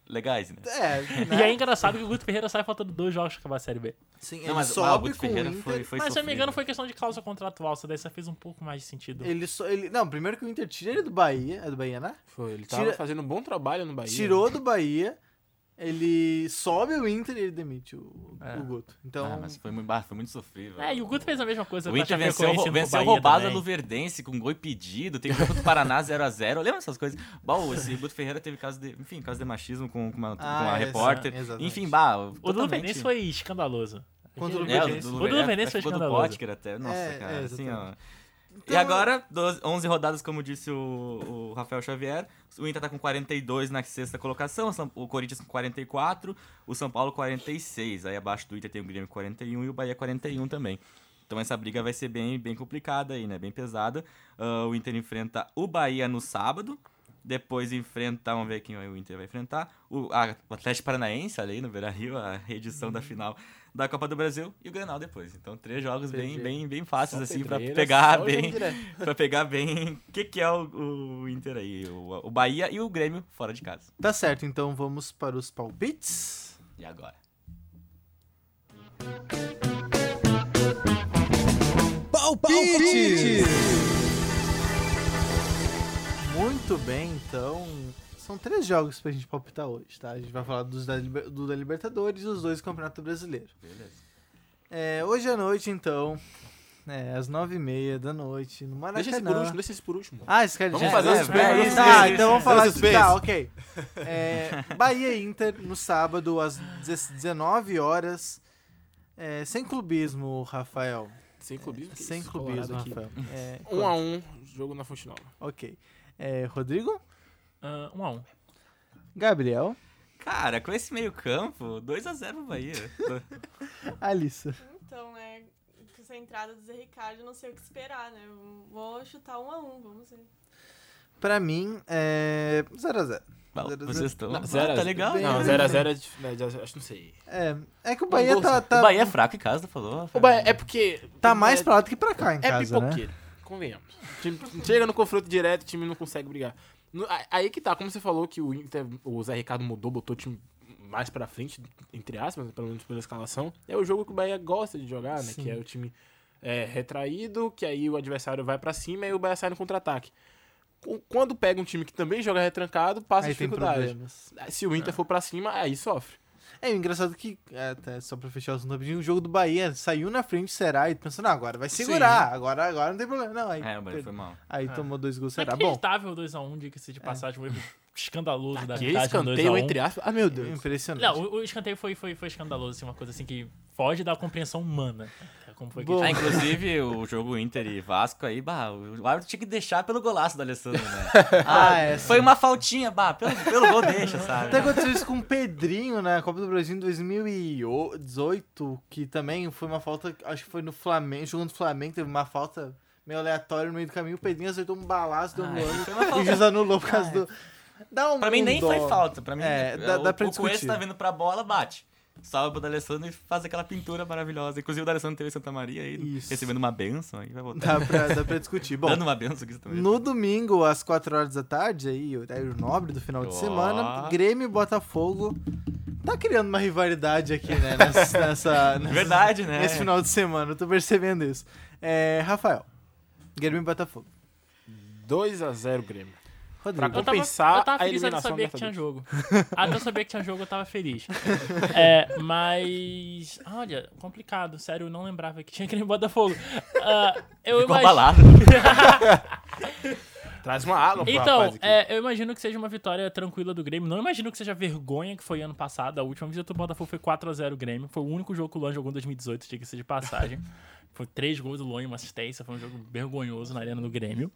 Legais, né? É, né? E é engraçado que o Guto Ferreira sai faltando dois jogos pra acabar a Série B. Sim, Não, ele mas sobe ah, o Guto com o Ferreira Inter. foi, foi Mas se eu não me engano sofrido. foi questão de cláusula contratual, isso daí só fez um pouco mais de sentido. Ele, so- ele Não, primeiro que o Inter tira ele do Bahia. É do Bahia, né? Foi, ele tava Tira- fazendo um bom trabalho no Bahia. Tirou do Bahia. Ele sobe o Inter e ele demite o, É. o Guto. Então. Ah, mas foi muito, foi muito sofrível. É, e o Guto fez a mesma coisa O com a Inter venceu, venceu roubada também. no Verdense com gol impedido. Tem o jogo do Paraná 0x0. Lembra essas coisas? Bom, esse Guto Ferreira teve caso de, enfim, caso de machismo com, com uma, com Ah, uma é, repórter. exatamente. enfim, bah, O do totalmente- Luverdense foi escandaloso. Contra o É, Luverdense. do O do Luverdense foi do escandaloso. Potker até. Nossa, É, cara, é, assim, ó. Exatamente. E Então- agora, 12, 11 rodadas, como disse o, o Rafael Xavier. O Inter tá com 42 na sexta colocação, o Corinthians com 44, o São Paulo 46. Aí abaixo do Inter tem o Grêmio 41 e o Bahia 41 também. Então essa briga vai ser bem, bem complicada aí, né? Bem pesada. Ah, o Inter enfrenta o Bahia no sábado. Depois enfrenta, vamos ver quem o Inter vai enfrentar. O, a- o Atlético Paranaense ali no Beira-Rio, a reedição Uhum. da final da Copa do Brasil. E o Grenal depois. Então três jogos bem, Entendi. bem, bem fáceis Só assim pra pedreira, pegar bem pra pegar bem o que, que é o, o Inter aí. O, o Bahia e o Grêmio fora de casa. Tá certo, então vamos para os palpites. E agora? Palpite! Muito bem, então. São três jogos pra gente palpitar hoje, tá? A gente vai falar dos da, do da Libertadores e os dois do Campeonato Brasileiro. Beleza. É, hoje à noite, então. É, às nove e meia da noite, no Maracanã. Deixa esse por último, deixa esse por último. Ah, esse cara Vamos já- fazer é, o suspense, é, vamos fazer Tá, então vamos falar disso. Tá, suspense. ok. É, Bahia Inter no sábado, às 19 horas. É, sem clubismo, Rafael. Sem clubismo. que Sem isso, clubismo. Rafael. É, Um a um, jogo na Fonte Nova. Ok. É, Rodrigo? Ah, um a um. Gabriel? Cara, com esse meio campo, 2x0 pro Bahia. Alissa? Então, é. Com essa entrada do Zé Ricardo, eu não sei o que esperar, né? Eu vou chutar um a um, vamos ver. Pra mim, é 0x0. Bom, Zero a vocês zero. estão. Não, zero a tá zero. legal. Bem- né? Não, 0x0 é dif- né, acho que não sei. É, é que o Bahia tá, tá, O Bahia é fraco em casa, tu falou? O Bahia é porque. tá mais é, pra lá do que pra cá em É casa, né? pipoqueiro. Convenhamos. Chega no confronto direto, o time não consegue brigar. No- aí que tá, como você falou que o Inter, o Zé Ricardo mudou, botou o time mais pra frente, entre aspas, pelo menos pela escalação. É o jogo que o Bahia gosta de jogar, né? Sim. Que é o time é, retraído, que aí o adversário vai pra cima e o Bahia sai no contra-ataque. Qu- Quando pega um time que também joga retrancado, passa Aí dificuldade. Se o Inter for pra cima, aí sofre. É engraçado que, é, até só pra fechar o assunto rapidinho, o jogo do Bahia saiu na frente, será? E pensando, não, agora vai segurar, agora, agora não tem problema. Não, aí, É, o Bahia foi mal. aí É. tomou dois gols, Será será? Bom, Inacreditável 2x1, diga-se de passagem, um erro escandaloso da Que escanteio 2x1. entre aspas. Ah, meu Deus. impressionante. Não, o, o escanteio foi, foi, foi escandaloso, assim, uma coisa assim que foge da compreensão humana. É Como foi que. Ah, inclusive, o jogo Inter e Vasco aí, bah, o árbitro tinha que deixar pelo golaço do Alessandro, né? Ah, é, Foi uma faltinha, bah, pelo, pelo gol deixa, sabe? Até aconteceu isso com o Pedrinho na Copa do Brasil em 2018, que também foi uma falta, acho que foi no Flamengo, jogando no Flamengo, teve uma falta meio aleatória no meio do caminho, o Pedrinho acertou um balaço, deu um Ah, foi uma e o juiz anulou por causa do... Dá um Pra mim nem dó. foi falta, pra mim É, dá- o, dá pra o Coelho discutir. tá vindo pra bola, bate. Salva pro D'Alessandro e faz aquela pintura maravilhosa. Inclusive o D'Alessandro teve Santa Maria aí, Isso. recebendo uma benção aí, vai voltar. Dá pra, dá pra discutir. Bom, Dando uma benção aqui também. No domingo, às 4 horas da tarde, aí, o horário nobre do final de Ó. semana, Grêmio e Botafogo tá criando uma rivalidade aqui, né? Nessa, nessa- nessa- Verdade, né? Nesse final de semana, eu tô percebendo isso. É, Rafael, Grêmio e Botafogo. 2x0 Grêmio. Rodrigo. Pra Eu tava, compensar eu tava a feliz até eliminação saber que tinha jogo. Até eu saber que tinha jogo, eu tava feliz. É, mas. Olha, complicado. Sério, eu não lembrava que tinha Grêmio e Botafogo. Ah, eu Ficou imagino. Traz uma água pro Então, rapaz aqui. é, eu imagino que seja uma vitória tranquila do Grêmio. Não imagino que seja vergonha que foi ano passado. A última visita do Botafogo foi 4x0 o Grêmio. Foi o único jogo que o Luan jogou em 2018, diga-se de passagem. foi três gols do Luan e uma assistência. Foi um jogo vergonhoso na arena do Grêmio.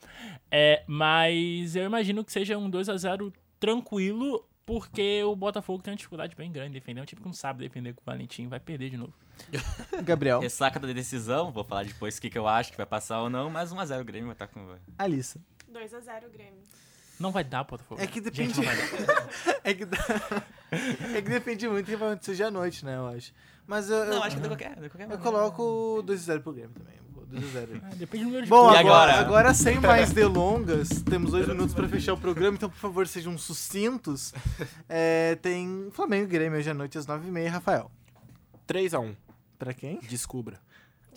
É, mas eu imagino que seja um 2x0 tranquilo, porque o Botafogo tem uma dificuldade bem grande em defender. É um time que não sabe defender com o Valentim. Vai perder de novo. Gabriel, Ressaca da decisão, vou falar depois o que, que eu acho que vai passar ou não, mas 1x0 o Grêmio vai estar com. Alissa. 2x0 Grêmio. Não vai dar, Botafogo. É que Gente, depende. não vai dar. é, que... é que depende muito do que vai acontecer hoje à noite, né? Eu acho. Mas eu, eu, Não, acho que de qualquer, de qualquer eu coloco 2x0 pro Grêmio também. Eu vou 2x0. É, Depende do número de Bom. E agora, agora? agora sem mais delongas, temos dois minutos pra fechar o programa, então por favor sejam sucintos. É, tem Flamengo e Grêmio hoje à noite às 9h30, Rafael. 3x1. Pra quem? Descubra.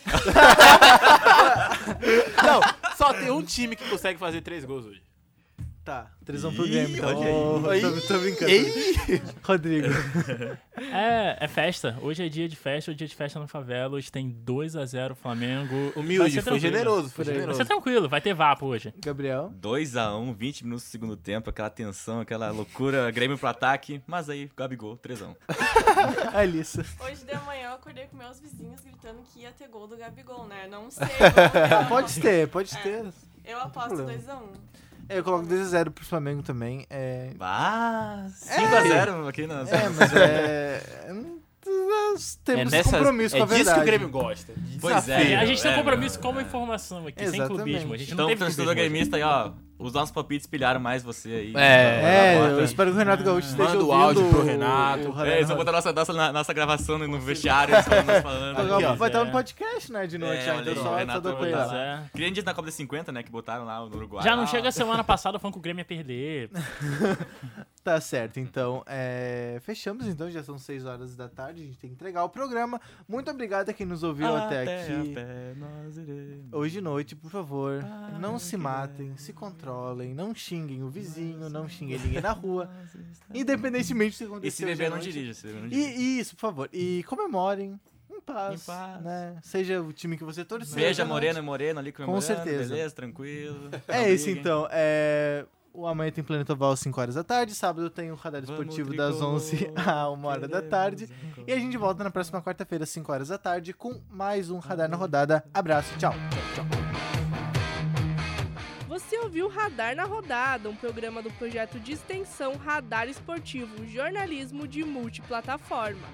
Não, só tem um time que consegue fazer três gols hoje. Tá, 3x1 pro Grêmio. Então. olha aí. Oh, tô, tô brincando. Rodrigo. É, é festa. Hoje é dia de festa, hoje é dia de festa na favela. Hoje tem 2x0 Flamengo. Vai Humilde, foi generoso, foi. Vai generoso. ser tranquilo, vai ter vapo hoje. Gabriel. 2x1, 20 minutos do segundo tempo, aquela tensão, aquela loucura, Grêmio pro ataque, mas aí, Gabigol, 3x1. Alissa. Hoje de manhã eu acordei com meus vizinhos gritando que ia ter gol do Gabigol, né? Não sei. ver. Pode ter, pode É. ter. Eu aposto problema. 2x1. É, Eu coloco 2x0 pro Flamengo também. É, Ah, 5x0 aqui na. é mas é. Nós temos nessas- compromisso é com a disso verdade. que o Grêmio gosta. Pois é, desafio. É, a gente tem um é, compromisso meu, como é. informação aqui, Exatamente. sem clubismo. A gente não Então, teve torcedor clubismo hoje. gremista aí, ó, os nossos palpites pilharam mais você aí. É, É, Bota- eu espero que o Renato Gaúcho esteja Manda o áudio pro Renato. o É, eles vão botar nossa, nossa, na- nossa gravação no vestiário, eles falando, Aqui, ó. vai estar É. no podcast, né, de noite. É, já, olha então aí, só, o Renato só dou vai play lá. É. Dia da Copa de 50, né, que botaram lá no Uruguai. Já não chega semana passada falando que o Grêmio ia perder. Tá certo, então é, fechamos, então já são 6 horas da tarde, a gente tem que entregar o programa. Muito obrigado a quem nos ouviu até, aqui. a pé nós iremos. Hoje de noite, por favor, Para não se matem, deve se controlem, não xinguem o vizinho, não xinguem ninguém na rua, independentemente do que E acontecer se beber, não dirija. Se beber, não dirija. E, e isso, por favor, e comemorem em paz, Em paz. né? Seja o time que você torcer. Né? Morena e Moreno ali comemorando, certeza. beleza, tranquilo. É isso então. É... O amanhã tem Planeta Oval às 5 horas da tarde. Sábado tem o Radar Vamos, Esportivo das tricolor, 11 a 1 hora da tarde. E a gente volta na próxima quarta-feira, às 5 horas da tarde, com mais um Radar na Rodada. Abraço, tchau. tchau, tchau. Você ouviu Radar na Rodada, um programa do projeto de extensão Radar Esportivo, jornalismo de multiplataforma.